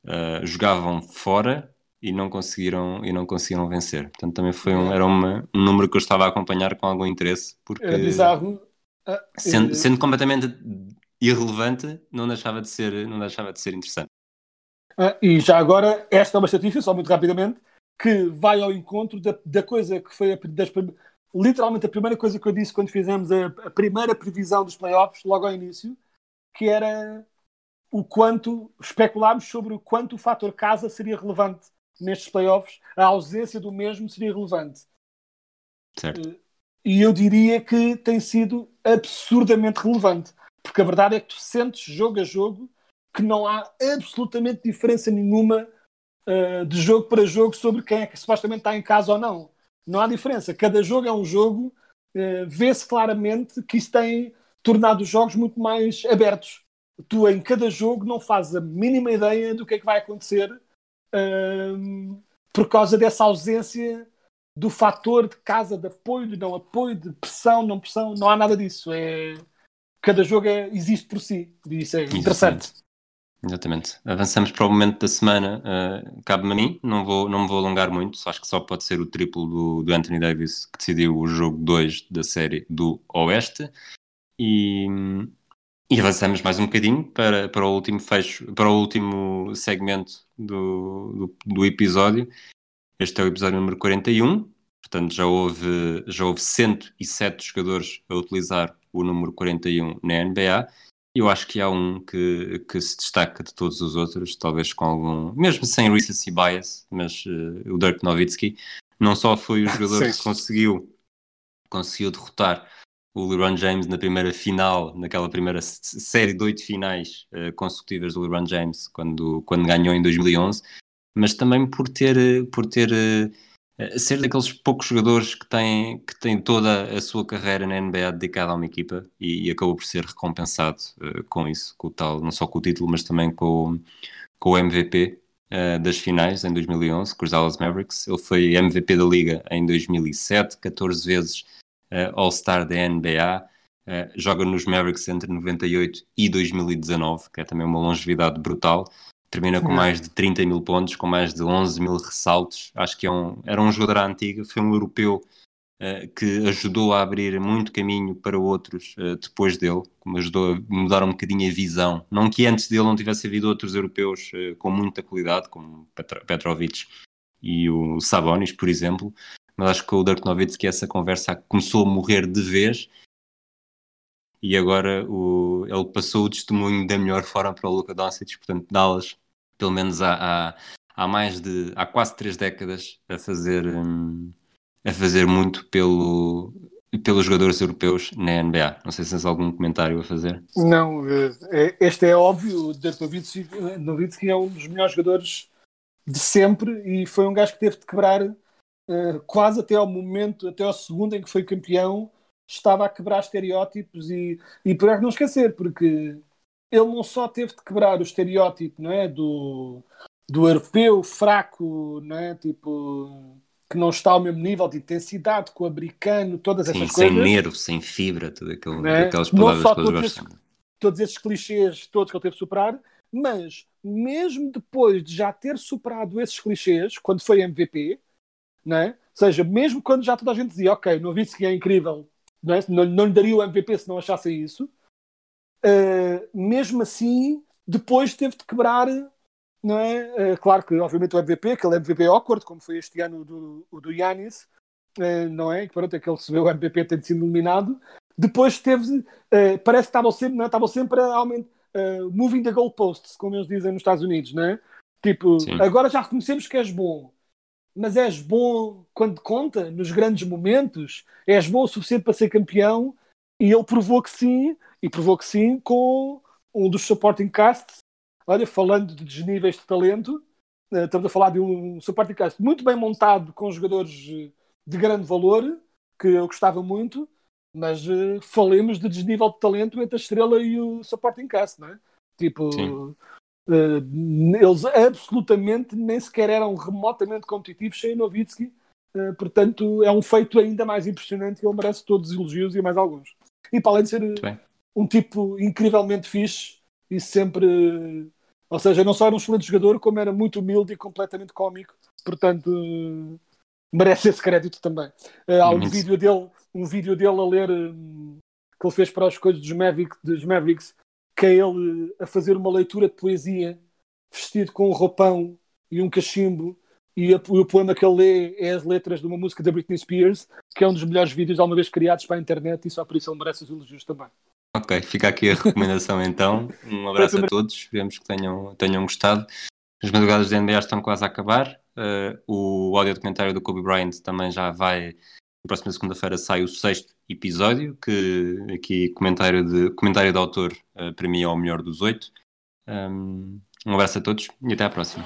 Speaker 1: uh, jogavam fora e não conseguiram e não conseguiram vencer. Portanto, também foi um, era uma, um número que eu estava a acompanhar com algum interesse, porque
Speaker 2: é bizarro.
Speaker 1: Ah, sendo, sendo, completamente irrelevante, não deixava de ser, não deixava de ser interessante.
Speaker 2: Ah, e já agora, esta é uma estatística, só muito rapidamente, que vai ao encontro da, da coisa que foi a, das, literalmente a primeira coisa que eu disse quando fizemos a, a primeira previsão dos playoffs, logo ao início, que era o quanto especulámos sobre o quanto o fator casa seria relevante nestes playoffs, a ausência do mesmo seria relevante.
Speaker 1: Certo. Eh,
Speaker 2: e eu diria que tem sido absurdamente relevante. Porque a verdade é que tu sentes jogo a jogo que não há absolutamente diferença nenhuma uh, de jogo para jogo sobre quem é que supostamente está em casa ou não. Não há diferença. Cada jogo é um jogo. Uh, Vê-se claramente que isso tem tornado os jogos muito mais abertos. Tu, em cada jogo, não fazes a mínima ideia do que é que vai acontecer por causa dessa ausência do fator de casa, de apoio, de não apoio, de pressão, não pressão, não há nada disso. É, cada jogo é, existe por si, e isso é interessante.
Speaker 1: Exatamente. Avançamos para o momento da semana. Uh, Cabe-me a mim, não, vou, não me vou alongar muito, acho que só pode ser o triplo do, do Anthony Davis que decidiu o jogo 2 da série do Oeste. E, e avançamos mais um bocadinho para, para o último fecho, para o último segmento do, do, do, episódio. Este é o episódio número 41, portanto já houve, já houve 107 jogadores a utilizar o número 41 na NBA. Eu acho que há um que, que se destaca de todos os outros, talvez com algum, mesmo sem recency bias, mas uh, o Dirk Nowitzki. Não só foi o jogador que conseguiu, conseguiu derrotar o LeBron James na primeira final, naquela primeira série de oito finais uh, consecutivas do LeBron James, quando, quando ganhou em 2011, mas também por ter, por ter uh, ser daqueles poucos jogadores que têm, que têm toda a sua carreira na NBA dedicada a uma equipa e, e acabou por ser recompensado uh, com isso, com o tal, não só com o título, mas também com, com o MVP das finais em 2011, com os Dallas Mavericks. Ele foi MVP da Liga em 2007, 14 vezes uh, All-Star da NBA, uh, eh, joga nos Mavericks entre 98 e 2019, que é também uma longevidade brutal. Termina com mais de 30 mil pontos, com mais de 11 mil ressaltos. Acho que é um, era um jogador antigo, foi um europeu uh, que ajudou a abrir muito caminho para outros depois dele, como ajudou a mudar um bocadinho a visão. Não que antes dele não tivesse havido outros europeus com muita qualidade, como Petrovic e o Sabonis, por exemplo, mas acho que o Dirk Nowitzki essa conversa começou a morrer de vez e agora o, ele passou o testemunho da melhor forma para o Luka Doncic, portanto Dallas, pelo menos há, há, há, mais de, há quase três décadas a fazer, hum, a fazer muito pelo, pelos jogadores europeus na NBA. Não sei se tens algum comentário a fazer.
Speaker 2: Não, eh, é, este é óbvio, o Dirk Nowitzki é um dos melhores jogadores de sempre e foi um gajo que teve de quebrar uh, quase até ao momento, até ao segundo em que foi campeão, estava a quebrar estereótipos e, e por não esquecer, porque ele não só teve de quebrar o estereótipo não é, do, do europeu fraco, não é, tipo que não está ao mesmo nível de intensidade com o americano, todas essas coisas.
Speaker 1: Sem nervo, sem fibra, tudo aquilo,
Speaker 2: é?
Speaker 1: aquelas palavras
Speaker 2: não só
Speaker 1: que
Speaker 2: todos esses, todos esses clichês todos que ele teve de superar, mas mesmo depois de já ter superado esses clichês, quando foi MVP, né? Ou seja, mesmo quando já toda a gente dizia, ok, não vi que é incrível, não, é? não, não lhe daria o MVP se não achasse isso, uh, mesmo assim, depois teve de quebrar, não é? Uh, claro que, obviamente, o MVP, aquele MVP awkward, como foi este ano do, o do Yanis, uh, não é? Que pronto, aquele recebeu o MVP tendo sido eliminado. Depois teve, parece que estavam sempre, não é? estavam sempre a aumentar, moving the goalposts, como eles dizem nos Estados Unidos, não é? Tipo, Sim. agora já reconhecemos que és bom, mas és bom quando conta, nos grandes momentos, és bom o suficiente para ser campeão, e ele provou que sim, e provou que sim com um dos supporting casts. Olha, falando de desníveis de talento, eh, estamos a falar de um supporting cast muito bem montado, com jogadores de grande valor, que eu gostava muito, mas uh, falemos de desnível de talento entre a estrela e o supporting cast, não é? Tipo, uh, eles absolutamente nem sequer eram remotamente competitivos sem Novitsky, uh, portanto é um feito ainda mais impressionante e ele merece todos os elogios e mais alguns. E para além de ser um tipo incrivelmente fixe e sempre. Ou seja, não só era um excelente jogador, como era muito humilde e completamente cómico. Portanto, merece esse crédito também. Uh, há um vídeo, dele, um vídeo dele a ler um, que ele fez para as coisas dos Mavericks, dos Mavericks, que é ele a fazer uma leitura de poesia vestido com um roupão e um cachimbo. E, a, e o poema que ele lê é as letras de uma música da Britney Spears, que é um dos melhores vídeos alguma vez criados para a internet, e só por isso ele merece os elogios também.
Speaker 1: Ok, fica aqui a recomendação então. Um abraço a todos, esperemos que tenham, tenham gostado. As madrugadas da NBA estão quase a acabar. Uh, o áudio documentário do Kobe Bryant também já vai. Na próxima segunda-feira sai o sexto episódio, que aqui comentário de, comentário de autor uh, para mim é o melhor dos oito. Um, um abraço a todos e até à próxima.